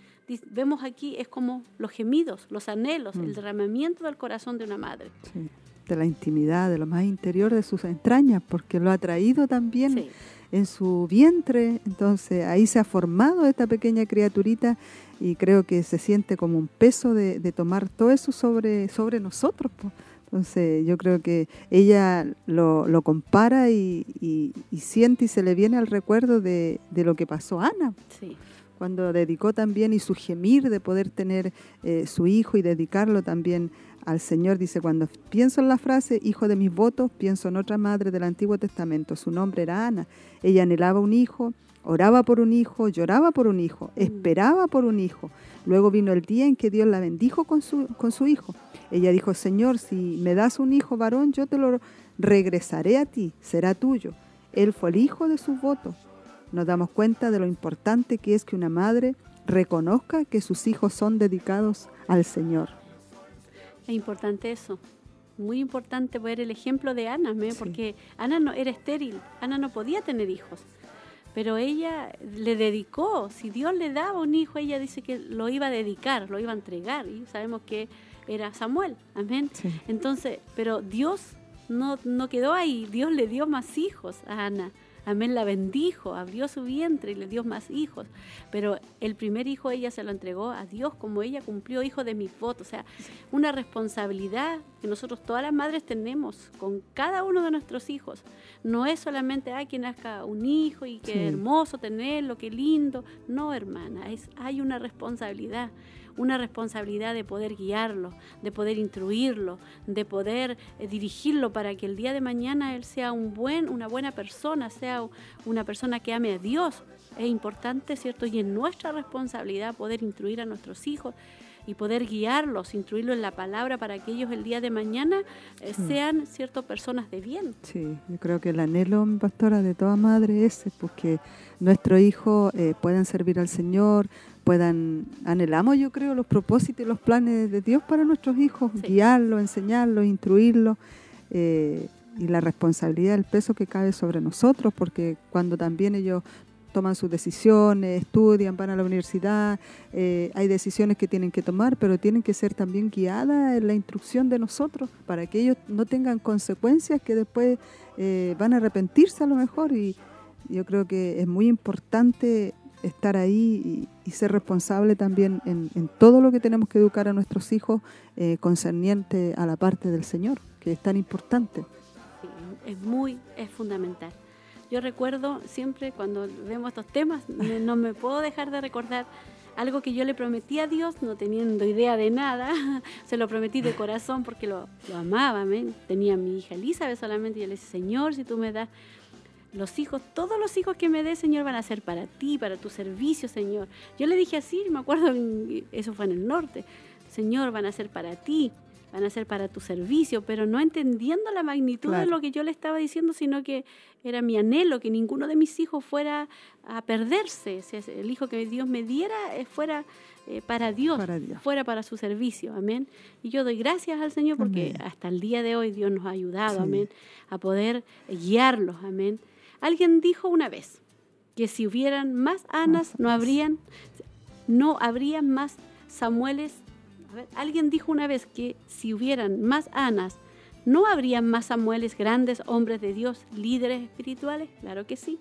Vemos aquí es como los gemidos, los anhelos, el mm. derramamiento del corazón de una madre. De la intimidad, de lo más interior de sus entrañas, porque lo ha traído también en su vientre, entonces ahí se ha formado esta pequeña criaturita y creo que se siente como un peso de, tomar todo eso sobre, sobre nosotros. Entonces yo creo que ella lo, lo compara y, siente y se le viene al recuerdo de, lo que pasó a Ana. Cuando dedicó también y su gemir de poder tener eh, su hijo y dedicarlo también al Señor. Dice, cuando pienso en la frase, hijo de mis votos, pienso en otra madre del Antiguo Testamento. Su nombre era Ana. Ella anhelaba un hijo, oraba por un hijo, lloraba por un hijo, mm. esperaba por un hijo. Luego vino el día en que Dios la bendijo con su, con su hijo. Ella dijo, Señor, si me das un hijo varón, yo te lo regresaré a ti, será tuyo. Él fue el hijo de sus votos. Nos damos cuenta de lo importante que es que una madre reconozca que sus hijos son dedicados al Señor. Es importante eso. Muy importante ver el ejemplo de Ana, porque Ana no era estéril, Ana no podía tener hijos. Pero ella le dedicó, si Dios le daba un hijo, ella dice que lo iba a dedicar, lo iba a entregar. Y sabemos que era Samuel, amén. Entonces, pero Dios no, no quedó ahí, Dios le dio más hijos a Ana. Amén, la bendijo, abrió su vientre y le dio más hijos. Pero el primer hijo ella se lo entregó a Dios como ella cumplió hijo de mis votos. O sea, una responsabilidad que nosotros todas las madres tenemos con cada uno de nuestros hijos. No es solamente, ay, que nazca un hijo y qué Sí. hermoso tenerlo, qué lindo. No, hermana, es, hay una responsabilidad una responsabilidad de poder guiarlo, de poder instruirlo, de poder eh, dirigirlo para que el día de mañana él sea un buen, una buena persona, sea una persona que ame a Dios. Es importante, ¿cierto? Y es nuestra responsabilidad poder instruir a nuestros hijos y poder guiarlos, instruirlos en la palabra para que ellos el día de mañana eh, sean, ¿cierto?, personas de bien. Sí, yo creo que el anhelo, pastora, de toda madre es ese, pues que nuestros hijos eh, puedan servir al Señor, puedan, anhelamos yo creo los propósitos y los planes de Dios para nuestros hijos, Sí. guiarlos, enseñarlos, instruirlos, eh, y la responsabilidad, el peso que cae sobre nosotros, porque cuando también ellos toman sus decisiones, estudian, van a la universidad, eh, hay decisiones que tienen que tomar, pero tienen que ser también guiadas en la instrucción de nosotros para que ellos no tengan consecuencias que después eh, van a arrepentirse a lo mejor y yo creo que es muy importante estar ahí y, y ser responsable también en, en todo lo que tenemos que educar a nuestros hijos eh, concerniente a la parte del Señor, que es tan importante. Es muy, es fundamental. Yo recuerdo siempre cuando vemos estos temas, me- no me puedo dejar de recordar algo que yo le prometí a Dios, no teniendo idea de nada, se lo prometí de corazón porque lo, lo amaba, amén. Tenía a mi hija Elizabeth solamente y yo le decía, Señor, si tú me das los hijos, todos los hijos que me des, Señor, van a ser para ti, para tu servicio, Señor. Yo le dije así, me acuerdo, eso fue en el norte, Señor, van a ser para ti, van a ser para tu servicio, pero no entendiendo la magnitud de lo que yo le estaba diciendo, sino que era mi anhelo que ninguno de mis hijos fuera a perderse, el hijo que Dios me diera eh, fuera eh, para Dios, Para Dios. fuera para su servicio, amén. Y yo doy gracias al Señor porque Amén. hasta el día de hoy Dios nos ha ayudado, Sí. amén, a poder guiarlos, amén. Alguien dijo una vez que si hubieran más Anas, no habrían, no habrían más Samueles. A ver, alguien dijo una vez que si hubieran más Anas, no habrían más Samueles grandes hombres de Dios, líderes espirituales. Claro que sí.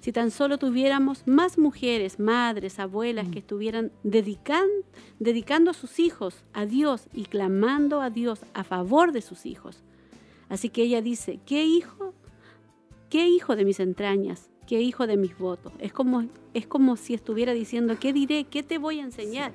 Si tan solo tuviéramos más mujeres, madres, abuelas que estuvieran dedican- dedicando a sus hijos a Dios y clamando a Dios a favor de sus hijos. Así que ella dice, ¿qué hijo? ¿Qué hijo de mis entrañas? ¿Qué hijo de mis votos? Es como, es como si estuviera diciendo, ¿qué diré? ¿Qué te voy a enseñar?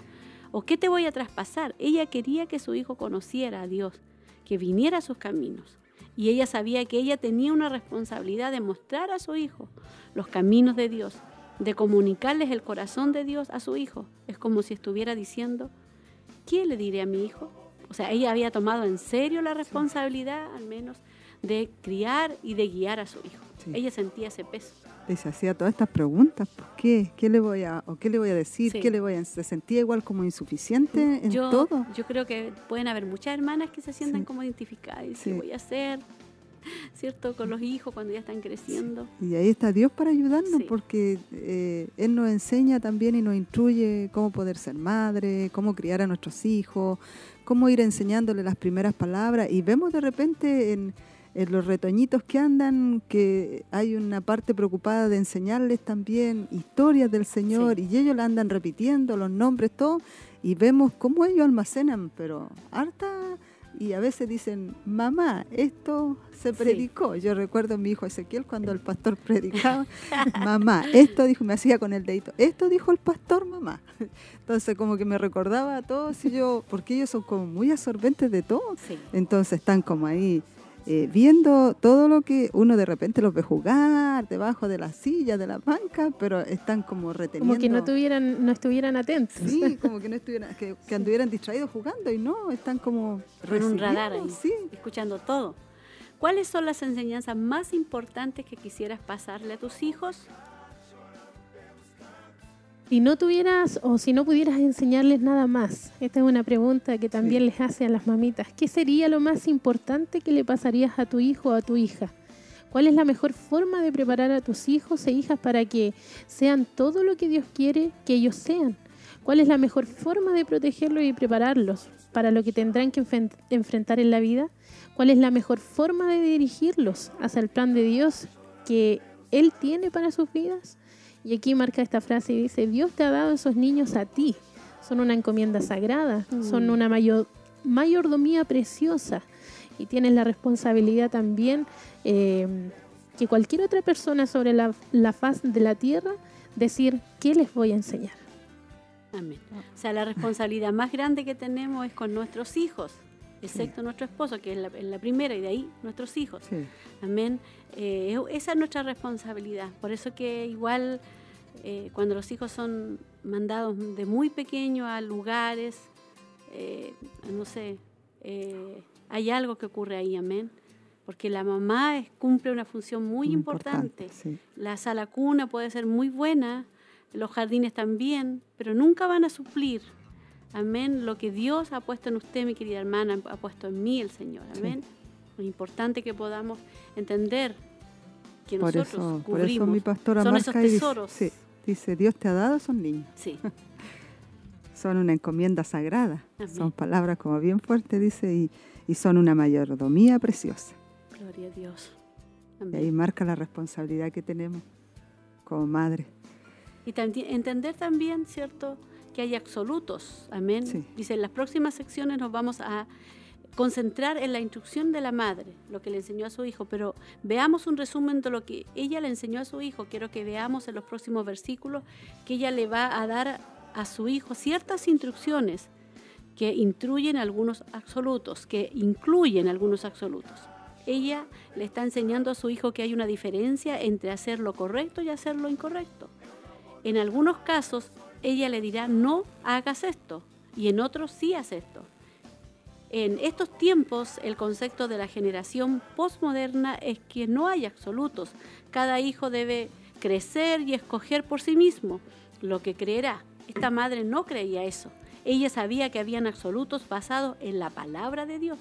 ¿O qué te voy a traspasar? Ella quería que su hijo conociera a Dios, que viniera a sus caminos. Y ella sabía que ella tenía una responsabilidad de mostrar a su hijo los caminos de Dios, de comunicarles el corazón de Dios a su hijo. Es como si estuviera diciendo, ¿qué le diré a mi hijo? O sea, ella había tomado en serio la responsabilidad, al menos, de criar y de guiar a su hijo. Sí. Ella sentía ese peso. Y se hacía todas estas preguntas, ¿por qué? ¿Qué le voy a, o qué le voy a decir? Sí. ¿Qué le voy a, se sentía igual como insuficiente en yo, todo. yo creo que pueden haber muchas hermanas que se sientan Sí. como identificadas y. ¿qué voy a hacer? ¿Cierto? Con los hijos cuando ya están creciendo. Y ahí está Dios para ayudarnos, porque eh, Él nos enseña también y nos instruye cómo poder ser madre, cómo criar a nuestros hijos, cómo ir enseñándole las primeras palabras. Y vemos de repente en, en los retoñitos que andan que hay una parte preocupada de enseñarles también historias del Señor Sí. y ellos la andan repitiendo, los nombres, todo. Y vemos cómo ellos almacenan, pero harta y a veces dicen, mamá, esto se Sí. predicó. Yo recuerdo a mi hijo Ezequiel cuando el pastor predicaba, mamá, esto dijo, me hacía con el dedito, esto dijo el pastor, mamá. Entonces como que me recordaba a todos y yo, porque ellos son como muy absorbentes de todo. Sí. Entonces están como ahí eh, viendo todo lo que uno de repente los ve jugar debajo de la silla, de la banca, pero están como reteniendo. Como que no tuvieran, no estuvieran atentos. Sí, como que no estuvieran, que, que anduvieran distraídos jugando y no, están como Con un radar ahí, Sí, escuchando todo. ¿Cuáles son las enseñanzas más importantes que quisieras pasarle a tus hijos? Si no tuvieras o si no pudieras enseñarles nada más, esta es una pregunta que también Sí. les hace a las mamitas. ¿Qué sería lo más importante que le pasarías a tu hijo o a tu hija? ¿Cuál es la mejor forma de preparar a tus hijos e hijas para que sean todo lo que Dios quiere que ellos sean? ¿Cuál es la mejor forma de protegerlos y prepararlos para lo que tendrán que enfrentar en la vida? ¿Cuál es la mejor forma de dirigirlos hacia el plan de Dios que Él tiene para sus vidas. Y aquí marca esta frase y dice, Dios te ha dado esos niños a ti. Son una encomienda sagrada, son Mm. una mayor, mayordomía preciosa. Y tienes la responsabilidad también eh, que cualquier otra persona sobre la, la faz de la tierra decir, ¿qué les voy a enseñar? Amén. O sea, la responsabilidad más grande que tenemos es con nuestros hijos, excepto nuestro esposo, que es la, primera, y de ahí nuestros hijos. Sí. Amén. Eh, esa es nuestra responsabilidad. Por eso que igual eh, cuando los hijos son mandados de muy pequeño a lugares, eh, no sé, hay algo que ocurre ahí, amén. Porque la mamá es- cumple una función muy, Muy importante. importante, sí. La sala cuna puede ser muy buena, los jardines también, pero nunca van a suplir, amén, lo que Dios ha puesto en usted, mi querida hermana, ha puesto en mí el Señor, Sí. amén. Es importante que podamos entender que Por nosotros eso, por cubrimos. eso mi pastora son marca esos y dice, tesoros. sí, dice, Dios te ha dado esos niños. Sí, Son una encomienda sagrada. Amén. Son palabras como bien fuertes, dice, y, y son una mayordomía preciosa. gloria a Dios. Y Amén. ahí marca la responsabilidad que tenemos como madre. Y también entender también, ¿cierto?, que hay absolutos. Amén. Sí. Dice, en las próximas secciones nos vamos a concentrar en la instrucción de la madre, lo que le enseñó a su hijo, pero veamos un resumen de lo que ella le enseñó a su hijo. Quiero que veamos en los próximos versículos que ella le va a dar a su hijo ciertas instrucciones que instruyen algunos absolutos, que incluyen algunos absolutos. Ella le está enseñando a su hijo que hay una diferencia entre hacer lo correcto y hacer lo incorrecto. En algunos casos, ella le dirá, no hagas esto, y en otros sí haz esto. En estos tiempos, el concepto de la generación postmoderna es que no hay absolutos. Cada hijo debe crecer y escoger por sí mismo lo que creerá. Esta madre no creía eso. Ella sabía que habían absolutos basados en la palabra de Dios,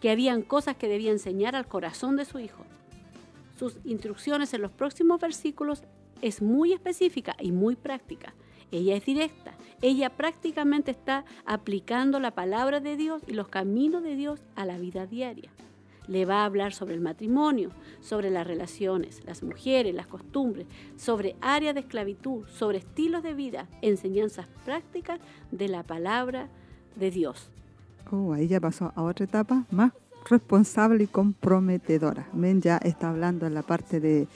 que habían cosas que debía enseñar al corazón de su hijo. Sus instrucciones en los próximos versículos es muy específica y muy práctica. Ella es directa. Ella prácticamente está aplicando la palabra de Dios y los caminos de Dios a la vida diaria. Le va a hablar sobre el matrimonio, sobre las relaciones, las mujeres, las costumbres, sobre áreas de esclavitud, sobre estilos de vida, enseñanzas prácticas de la palabra de Dios. Oh, ahí ya pasó a otra etapa más responsable y comprometedora. Amén, ya está hablando en la parte de,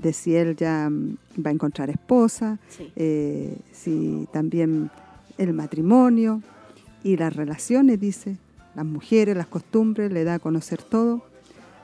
de si él ya mm, va a encontrar esposa, Sí. eh, si también el matrimonio y las relaciones, dice, las mujeres, las costumbres, le da a conocer todo.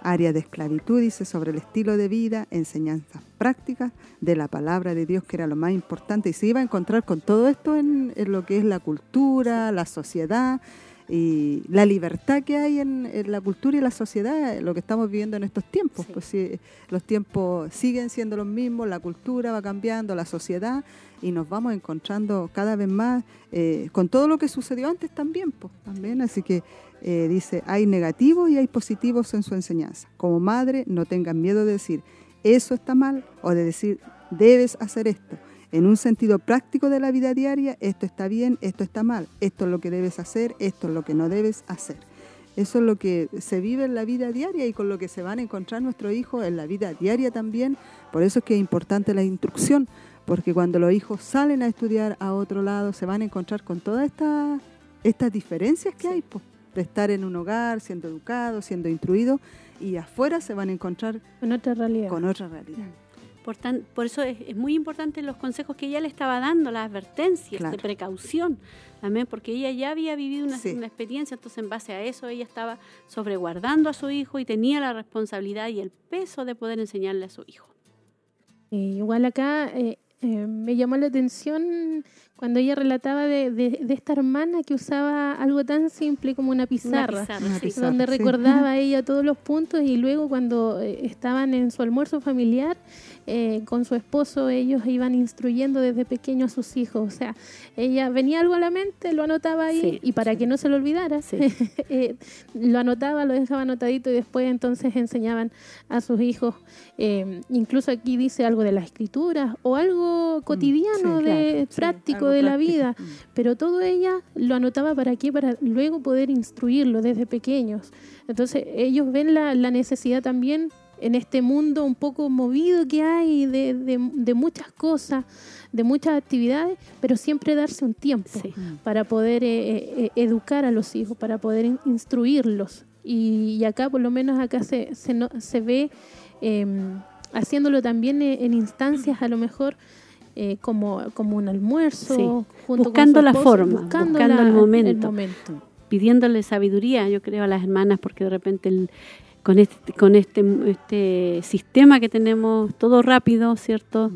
Área de esclavitud, dice, sobre el estilo de vida, enseñanzas prácticas de la palabra de Dios, que era lo más importante. Y se iba a encontrar con todo esto en, en lo que es la cultura, la sociedad y la libertad que hay en, en la cultura y la sociedad, lo que estamos viviendo en estos tiempos. Sí. Pues sí, los tiempos siguen siendo los mismos, la cultura va cambiando, la sociedad, y nos vamos encontrando cada vez más eh, con todo lo que sucedió antes también, pues, también. Así que eh, dice, hay negativos y hay positivos en su enseñanza. Como madre, no tengan miedo de decir, eso está mal, o de decir, debes hacer esto. En un sentido práctico de la vida diaria, esto está bien, esto está mal, esto es lo que debes hacer, esto es lo que no debes hacer. Eso es lo que se vive en la vida diaria y con lo que se van a encontrar nuestros hijos en la vida diaria también. Por eso es que es importante la instrucción, porque cuando los hijos salen a estudiar a otro lado, se van a encontrar con todas estas estas diferencias que hay, pues, de estar en un hogar, siendo educados, siendo instruidos, y afuera se van a encontrar Con otra realidad. con otra realidad. Por, tan- por eso es, es muy importante los consejos que ella le estaba dando, las advertencias Claro. de precaución. Amén, porque ella ya había vivido una, Sí. una experiencia, entonces en base a eso ella estaba sobreguardando a su hijo y tenía la responsabilidad y el peso de poder enseñarle a su hijo. Eh, igual acá eh, eh, me llamó la atención cuando ella relataba de, de- de esta hermana que usaba algo tan simple como una pizarra. Una pizarra, Una sí. pizarra. donde sí. recordaba ella todos los puntos y luego cuando eh, estaban en su almuerzo familiar eh, con su esposo ellos iban instruyendo desde pequeño a sus hijos, o sea, ella venía algo a la mente, lo anotaba ahí Sí, y para que no se lo olvidara, Sí. eh, lo anotaba, lo dejaba anotadito y después entonces enseñaban a sus hijos, eh, incluso aquí dice algo de la escritura o algo cotidiano sí, de claro, sí, práctico de la vida, Mm. pero todo ella lo anotaba para qué, para luego poder instruirlo desde pequeños. Entonces ellos ven la, la necesidad también en este mundo un poco movido que hay de, de- de muchas cosas, de muchas actividades, pero siempre darse un tiempo Sí. para poder eh, eh, educar a los hijos, para poder in- instruirlos. Y, y acá, por lo menos acá se, se, no- se ve eh, haciéndolo también eh, en instancias a lo mejor eh, como, como un almuerzo, Sí. junto con Buscando la esposo, forma, buscando el la- momento. momento. pidiéndole sabiduría, yo creo, a las hermanas, porque de repente el- con este, con este, este sistema que tenemos todo rápido, ¿cierto?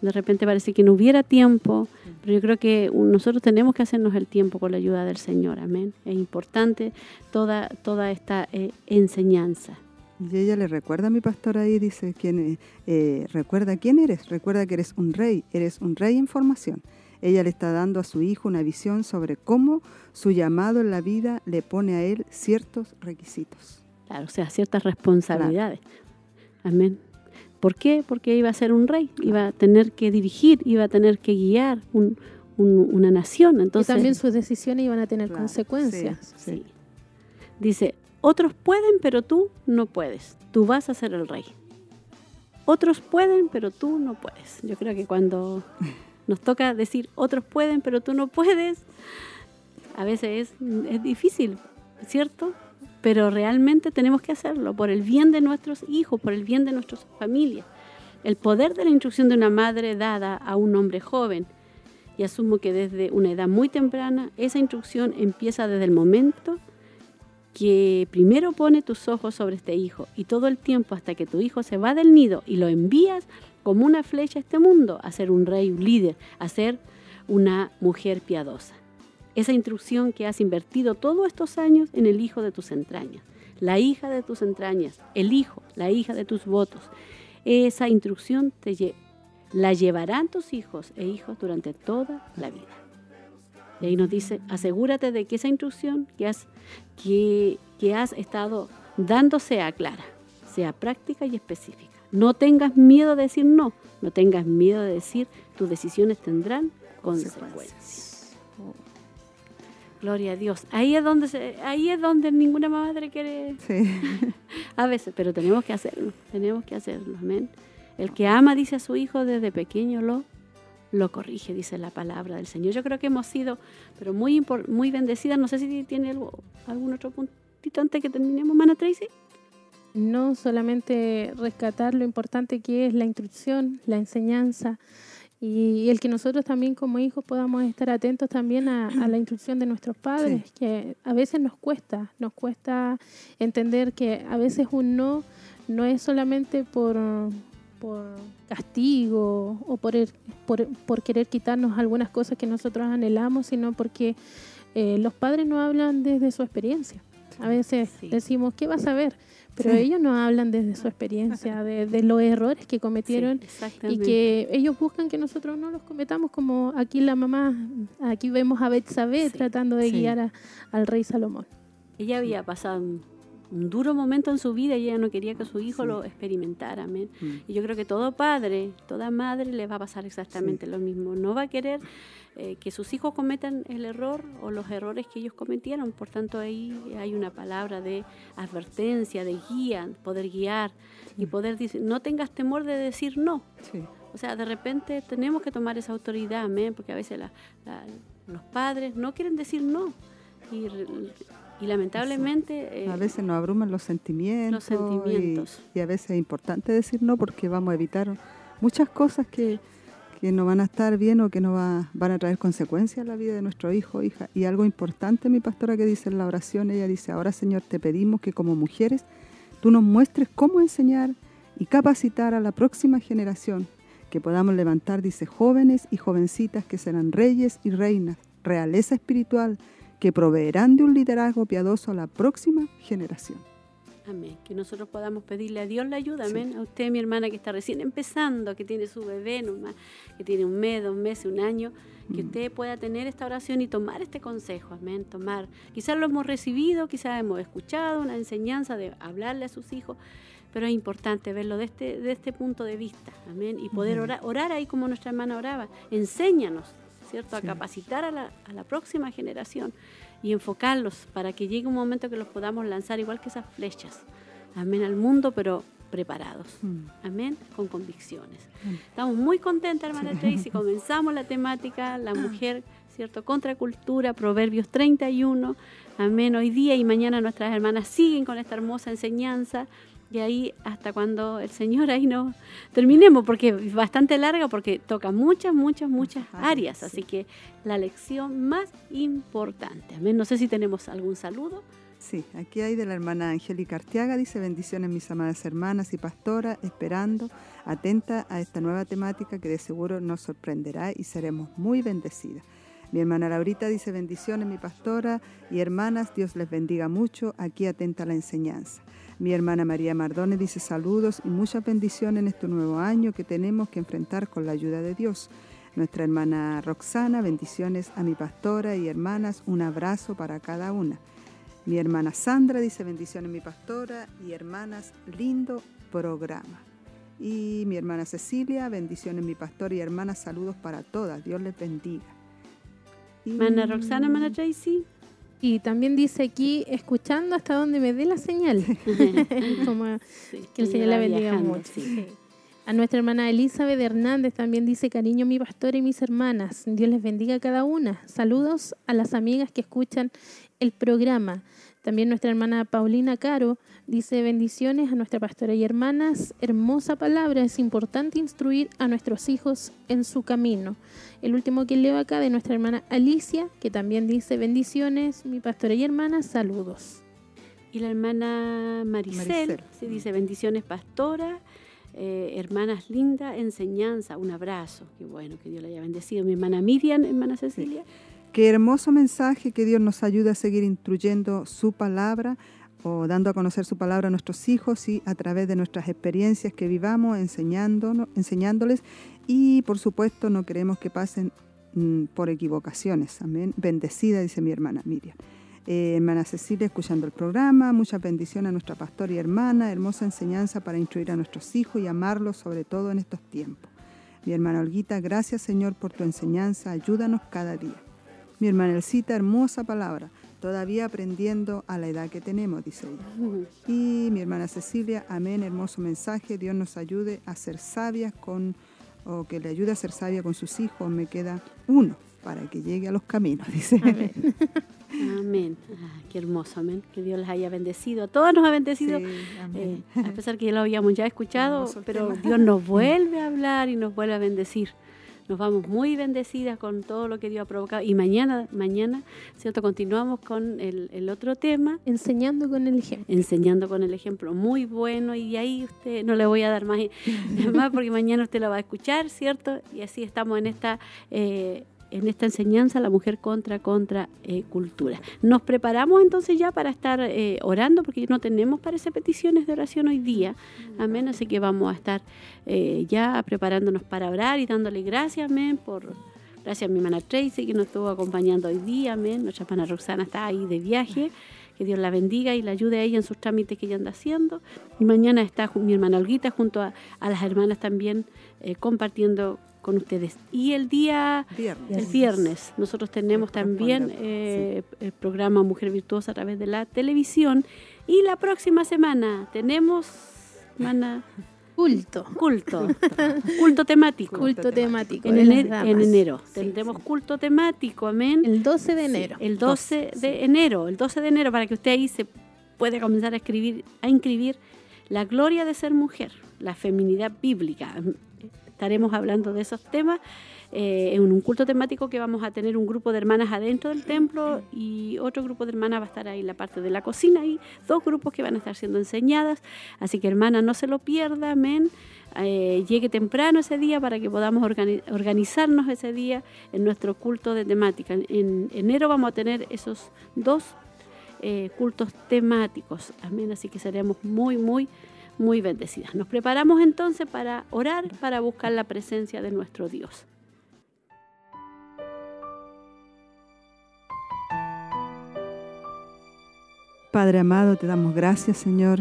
De repente parece que no hubiera tiempo, pero yo creo que nosotros tenemos que hacernos el tiempo con la ayuda del Señor, amén. Es importante toda, toda esta eh, enseñanza. Y ella le recuerda a mi pastor ahí, dice, quién, eh, recuerda quién eres, recuerda que eres un rey, eres un rey en formación. Ella le está dando a su hijo una visión sobre cómo su llamado en la vida le pone a él ciertos requisitos. Claro, o sea, ciertas responsabilidades. Amén. ¿Por qué? Porque iba a ser un rey, iba a tener que dirigir, iba a tener que guiar un- un- una nación. Entonces, y también sus decisiones iban a tener Claro, consecuencias. sí, Sí. Dice, otros pueden, pero tú no puedes. Tú vas a ser el rey. Otros pueden, pero tú no puedes. Yo creo que cuando nos toca decir otros pueden, pero tú no puedes, a veces es, es difícil, ¿cierto? Pero realmente tenemos que hacerlo por el bien de nuestros hijos, por el bien de nuestras familias. El poder de la instrucción de una madre dada a un hombre joven y asumo que desde una edad muy temprana esa instrucción empieza desde el momento que primero pone tus ojos sobre este hijo y todo el tiempo hasta que tu hijo se va del nido y lo envías como una flecha a este mundo a ser un rey, un líder, a ser una mujer piadosa. Esa instrucción que has invertido todos estos años en el hijo de tus entrañas, la hija de tus entrañas, el hijo, la hija de tus votos. Esa instrucción te la llevarán tus hijos e hijos durante toda la vida. Y ahí nos dice, asegúrate de que esa instrucción que has, que, que has estado dando sea clara, sea práctica y específica. No tengas miedo de decir no, no tengas miedo de decir tus decisiones tendrán consecuencias. Gloria a Dios. Ahí es donde se- ahí es donde ninguna madre quiere Sí. a veces, pero tenemos que hacerlo, tenemos que hacerlo, amén. El que ama, dice a su hijo desde pequeño, lo, lo corrige, dice la palabra del Señor. Yo creo que hemos sido, pero muy, muy bendecidas. No sé si tiene algo, algún otro puntito antes que terminemos, Mana Tracy. No solamente rescatar lo importante que es la instrucción, la enseñanza y el que nosotros también como hijos podamos estar atentos también a, a la instrucción de nuestros padres, que a veces nos cuesta, nos cuesta entender que a veces un no no es solamente por, por castigo o por, por, por querer quitarnos algunas cosas que nosotros anhelamos, sino porque eh, los padres no hablan desde su experiencia. A veces Sí. decimos, ¿qué vas a ver? Pero Sí. ellos no hablan desde su experiencia, de, de los errores que cometieron Sí, y que ellos buscan que nosotros no los cometamos como aquí la mamá, aquí vemos a Betsabé tratando de guiar a- al rey Salomón. Ella había pasado un, duro momento en su vida y ella no quería que su hijo Sí. lo experimentara. Mm. Y yo creo que todo padre, toda madre le va a pasar exactamente lo mismo. No va a querer eh, que sus hijos cometan el error o los errores que ellos cometieron. Por tanto, ahí hay una palabra de advertencia, de guía, poder guiar y poder decir, no tengas temor de decir no. Sí. O sea, de repente tenemos que tomar esa autoridad, amén, porque a veces la- la- los padres no quieren decir no. Y, y lamentablemente... eh, A veces nos abruman los sentimientos. Los sentimientos. Y, y a veces es importante decir no porque vamos a evitar muchas cosas que, que no van a estar bien o que no va- van a traer consecuencias a la vida de nuestro hijo o hija. Y algo importante, mi pastora que dice en la oración, ella dice, ahora Señor, te pedimos que como mujeres tú nos muestres cómo enseñar y capacitar a la próxima generación, que podamos levantar, dice, jóvenes y jovencitas que serán reyes y reinas, realeza espiritual, que proveerán de un liderazgo piadoso a la próxima generación. Amén. Que nosotros podamos pedirle a Dios la ayuda, Sí. amén. A usted, mi hermana, que está recién empezando, que tiene su bebé, nomás, que tiene un mes, dos meses, un año, que Mm. usted pueda tener esta oración y tomar este consejo, amén. Tomar. Quizás lo hemos recibido, quizás hemos escuchado una enseñanza de hablarle a sus hijos, pero es importante verlo de este, de este punto de vista, amén. Y poder orar, orar ahí como nuestra hermana oraba. Enséñanos, ¿cierto? A Sí. capacitar a la, a la próxima generación y enfocarlos para que llegue un momento que los podamos lanzar igual que esas flechas, amén, al mundo, pero preparados. Mm. Amén, con convicciones. Amén. Estamos muy contentas, hermana Tracy. Comenzamos la temática, la mujer, ¿cierto? Contracultura, Proverbios 31. Amén. Hoy día y mañana nuestras hermanas siguen con esta hermosa enseñanza. Y ahí hasta cuando el Señor ahí no terminemos, porque es bastante larga, porque toca muchas, muchas, muchas áreas, áreas. sí. Así que la lección más importante. Amén. No sé si tenemos algún saludo. Sí, aquí hay de la hermana Angélica Arteaga, dice bendiciones mis amadas hermanas y pastora, esperando, atenta a esta nueva temática que de seguro nos sorprenderá y seremos muy bendecidas. Mi hermana Laurita dice bendiciones mi pastora y hermanas, Dios les bendiga mucho, aquí atenta a la enseñanza. Mi hermana María Mardones dice saludos y muchas bendiciones en este nuevo año que tenemos que enfrentar con la ayuda de Dios. Nuestra hermana Roxana, bendiciones a mi pastora y hermanas, un abrazo para cada una. Mi hermana Sandra dice bendiciones mi pastora y hermanas, lindo programa. Y mi hermana Cecilia, bendiciones mi pastora y hermanas, saludos para todas, Dios les bendiga. Y- Hermana Roxana, hermana Tracy. Y también dice aquí, escuchando hasta donde me dé la señal. Como Sí, que el Señor la bendiga viajando, mucho. sí. A nuestra hermana Elizabeth Hernández también dice, cariño mi pastor y mis hermanas, Dios les bendiga a cada una. Saludos a las amigas que escuchan el programa. También nuestra hermana Paulina Caro dice, bendiciones a nuestra pastora y hermanas. Hermosa palabra, es importante instruir a nuestros hijos en su camino. El último que leo acá de nuestra hermana Alicia, que también dice, bendiciones, mi pastora y hermanas, saludos. Y la hermana Maricel, Maricel. sí, dice bendiciones pastora, eh, hermanas linda, enseñanza, un abrazo. Qué bueno, que Dios la haya bendecido. Mi hermana Miriam, hermana Cecilia. Qué hermoso mensaje que Dios nos ayude a seguir instruyendo su palabra o dando a conocer su palabra a nuestros hijos y a través de nuestras experiencias que vivamos enseñándoles y por supuesto no queremos que pasen mm, por equivocaciones. Amén. Bendecida, dice mi hermana Miriam. Eh, hermana Cecilia, escuchando el programa, muchas bendiciones a nuestra pastora y hermana, hermosa enseñanza para instruir a nuestros hijos y amarlos sobre todo en estos tiempos. Mi hermana Olguita, gracias Señor por tu enseñanza, ayúdanos cada día. Mi hermana Elcita, hermosa palabra, todavía aprendiendo a la edad que tenemos, dice ella. Y mi hermana Cecilia, amén, hermoso mensaje, Dios nos ayude a ser sabias con, o que le ayude a ser sabia con sus hijos, me queda uno para que llegue a los caminos, dice. Amén. Amén. Ah, qué hermoso, amén. Que Dios les haya bendecido. A todos nos ha bendecido. Sí, eh, a pesar que ya lo habíamos ya escuchado, pero tema. Dios nos vuelve a hablar y nos vuelve a bendecir. Nos vamos muy bendecidas con todo lo que Dios ha provocado. Y mañana, mañana, ¿cierto? Continuamos con el, el otro tema, Enseñando con el ejemplo. enseñando con el ejemplo muy bueno. Y ahí usted no le voy a dar más, más porque mañana usted lo va a escuchar, ¿cierto? Y así estamos en esta eh, en esta enseñanza la mujer contra contra eh, cultura. Nos preparamos entonces ya para estar eh, orando porque no tenemos parece peticiones de oración hoy día. Amén. Así que vamos a estar eh, ya preparándonos para orar y dándole gracias, amén, por gracias a mi hermana Tracy que nos estuvo acompañando hoy día, amén. Nuestra hermana Roxana está ahí de viaje. Que Dios la bendiga y la ayude a ella en sus trámites que ella anda haciendo. Y mañana está mi hermana Olguita junto a, a las hermanas también eh, compartiendo con ustedes. Y el día Viernes. el viernes nosotros tenemos también eh, el programa Mujer Virtuosa a través de la televisión. Y la próxima semana tenemos, hermana, Culto. culto, culto temático. Culto temático. En, damas. en enero Sí, tendremos sí. culto temático, amén. El 12 de enero. Sí, el 12 de enero, el 12 de enero, para que usted ahí se pueda comenzar a escribir, a inscribir la gloria de ser mujer, la feminidad bíblica. Estaremos hablando de esos temas eh, en un culto temático que vamos a tener un grupo de hermanas adentro del templo y otro grupo de hermanas va a estar ahí en la parte de la cocina y dos grupos que van a estar siendo enseñadas. Así que hermana, no se lo pierda, amén. Eh, llegue temprano ese día para que podamos organi- organizarnos ese día en nuestro culto de temática. En, en enero vamos a tener esos dos eh, cultos temáticos. Amén. Así que seremos muy, muy, muy bendecidas. Nos preparamos entonces para orar, para buscar la presencia de nuestro Dios. Padre amado, te damos gracias, Señor.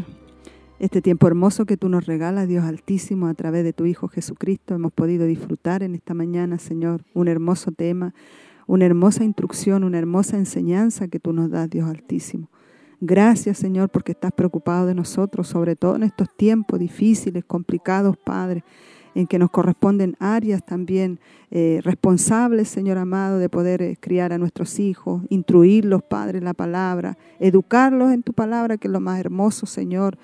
Este tiempo hermoso que tú nos regalas, Dios Altísimo, a través de tu Hijo Jesucristo, hemos podido disfrutar en esta mañana, Señor, un hermoso tema, una hermosa instrucción, una hermosa enseñanza que tú nos das, Dios Altísimo. Gracias, Señor, porque estás preocupado de nosotros, sobre todo en estos tiempos difíciles, complicados, Padre en que nos corresponden áreas también eh, responsables, Señor amado, de poder eh, criar a nuestros hijos, instruirlos, Padre, en la palabra, educarlos en tu palabra, que es lo más hermoso, Señor,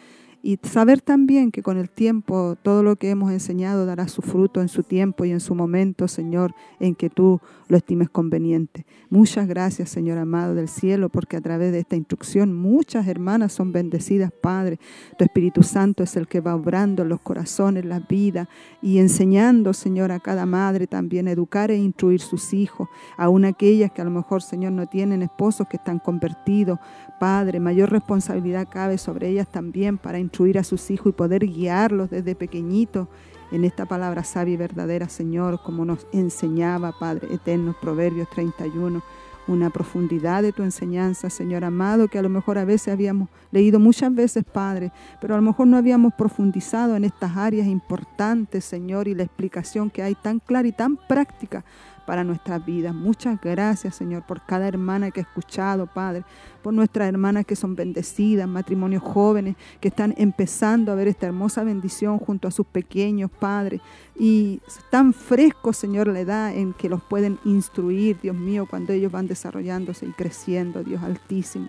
y saber también que con el tiempo todo lo que hemos enseñado dará su fruto en su tiempo y en su momento, Señor, en que tú lo estimes conveniente. Muchas gracias, Señor amado del cielo, porque a través de esta instrucción muchas hermanas son bendecidas, Padre. Tu Espíritu Santo es el que va obrando en los corazones, la vida y enseñando, Señor, a cada madre también educar e instruir sus hijos, aun aquellas que a lo mejor, Señor, no tienen esposos que están convertidos. Padre, mayor responsabilidad cabe sobre ellas también para instruir a sus hijos y poder guiarlos desde pequeñitos en esta palabra sabia y verdadera, Señor, como nos enseñaba, Padre eterno, Proverbios 31, una profundidad de tu enseñanza, Señor amado, que a lo mejor a veces habíamos leído muchas veces, Padre, pero a lo mejor no habíamos profundizado en estas áreas importantes, Señor, y la explicación que hay tan clara y tan práctica para nuestras vidas. Muchas gracias, Señor, por cada hermana que ha escuchado, Padre, por nuestras hermanas que son bendecidas, matrimonios jóvenes que están empezando a ver esta hermosa bendición junto a sus pequeños, Padre. Y tan fresco, Señor, la edad en que los pueden instruir, Dios mío, cuando ellos van desarrollándose y creciendo, Dios altísimo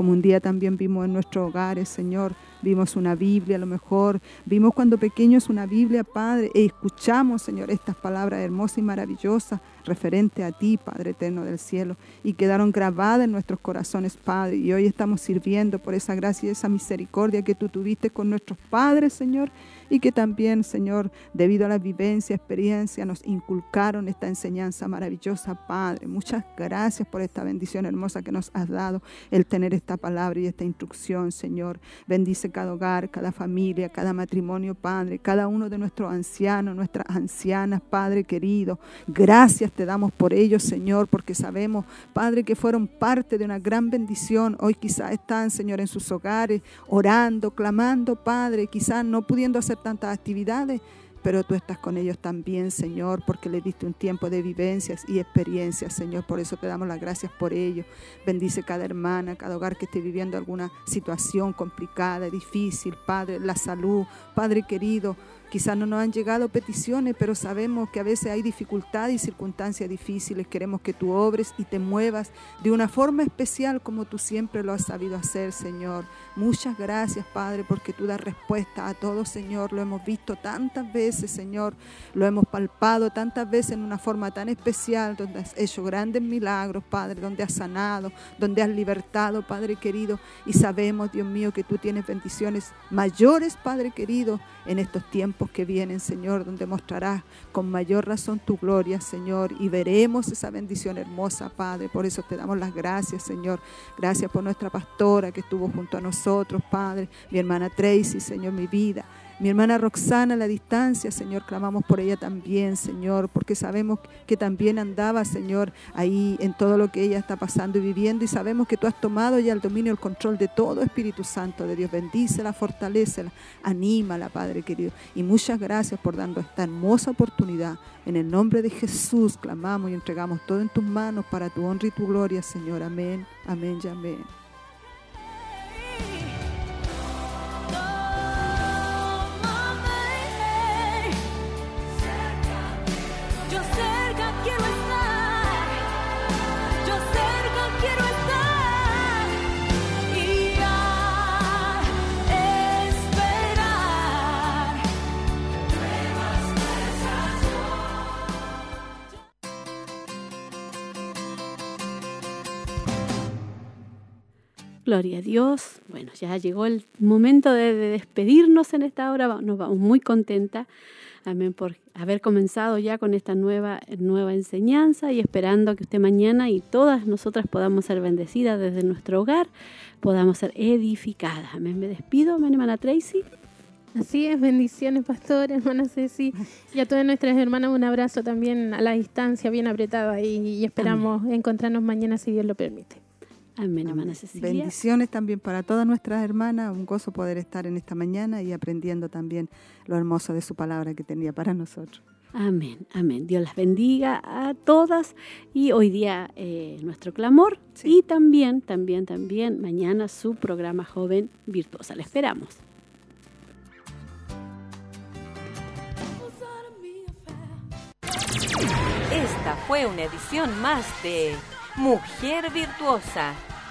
como un día también vimos en nuestros hogares, Señor, vimos una Biblia a lo mejor, vimos cuando pequeños una Biblia, Padre, e escuchamos, Señor, estas palabras hermosas y maravillosas referente a ti, Padre eterno del cielo, y quedaron grabadas en nuestros corazones, Padre, y hoy estamos sirviendo por esa gracia y esa misericordia que tú tuviste con nuestros padres, Señor, y que también, Señor, debido a la vivencia, experiencia, nos inculcaron esta enseñanza maravillosa, Padre. Muchas gracias por esta bendición hermosa que nos has dado, el tener esta palabra y esta instrucción, Señor. Bendice cada hogar, cada familia, cada matrimonio, Padre, cada uno de nuestros ancianos, nuestras ancianas, Padre querido. Gracias te damos por ellos, Señor, porque sabemos, Padre, que fueron parte de una gran bendición. Hoy quizás están, Señor, en sus hogares, orando, clamando, Padre, quizás no pudiendo hacer tantas actividades, pero tú estás con ellos también, Señor, porque le diste un tiempo de vivencias y experiencias, Señor. Por eso te damos las gracias por ello. Bendice cada hermana, cada hogar que esté viviendo alguna situación complicada, difícil, Padre, la salud, Padre querido. Quizás no nos han llegado peticiones, pero sabemos que a veces hay dificultades y circunstancias difíciles. Queremos que tú obres y te muevas de una forma especial como tú siempre lo has sabido hacer, Señor. Muchas gracias, Padre, porque tú das respuesta a todo, Señor. Lo hemos visto tantas veces, Señor. Lo hemos palpado tantas veces en una forma tan especial, donde has hecho grandes milagros, Padre, donde has sanado, donde has libertado, Padre querido. Y sabemos, Dios mío, que tú tienes bendiciones mayores, Padre querido, en estos tiempos que vienen, Señor, donde mostrarás con mayor razón tu gloria, Señor, y veremos esa bendición hermosa, Padre. Por eso te damos las gracias, Señor. Gracias por nuestra pastora que estuvo junto a nosotros, Padre, mi hermana Tracy, Señor, mi vida. Mi hermana Roxana a la distancia, Señor, clamamos por ella también, Señor, porque sabemos que también andaba, Señor, ahí en todo lo que ella está pasando y viviendo y sabemos que tú has tomado ya el dominio, el control de todo Espíritu Santo de Dios. Bendícela, fortalecela, anímala, Padre querido. Y muchas gracias por darnos esta hermosa oportunidad. En el nombre de Jesús clamamos y entregamos todo en tus manos para tu honra y tu gloria, Señor. Amén, amén y amén. Gloria a Dios. Bueno, ya llegó el momento de, despedirnos en esta hora. Nos vamos muy contentas. Amén por haber comenzado ya con esta nueva, nueva enseñanza y esperando que usted mañana y todas nosotras podamos ser bendecidas desde nuestro hogar, podamos ser edificadas. Amén. Me despido, amén, hermana Tracy. Así es, bendiciones, pastor, hermana Ceci, y a todas nuestras hermanas un abrazo también a la distancia, bien apretado ahí, y esperamos encontrarnos mañana si Dios lo permite. Amén, hermana Cecilia. Bendiciones también para todas nuestras hermanas. Un gozo poder estar en esta mañana y aprendiendo también lo hermoso de su palabra que tenía para nosotros. Amén, amén. Dios las bendiga a todas y hoy día eh, nuestro clamor y también, también, también mañana su programa Joven Virtuosa. La esperamos. Esta fue una edición más de Mujer Virtuosa.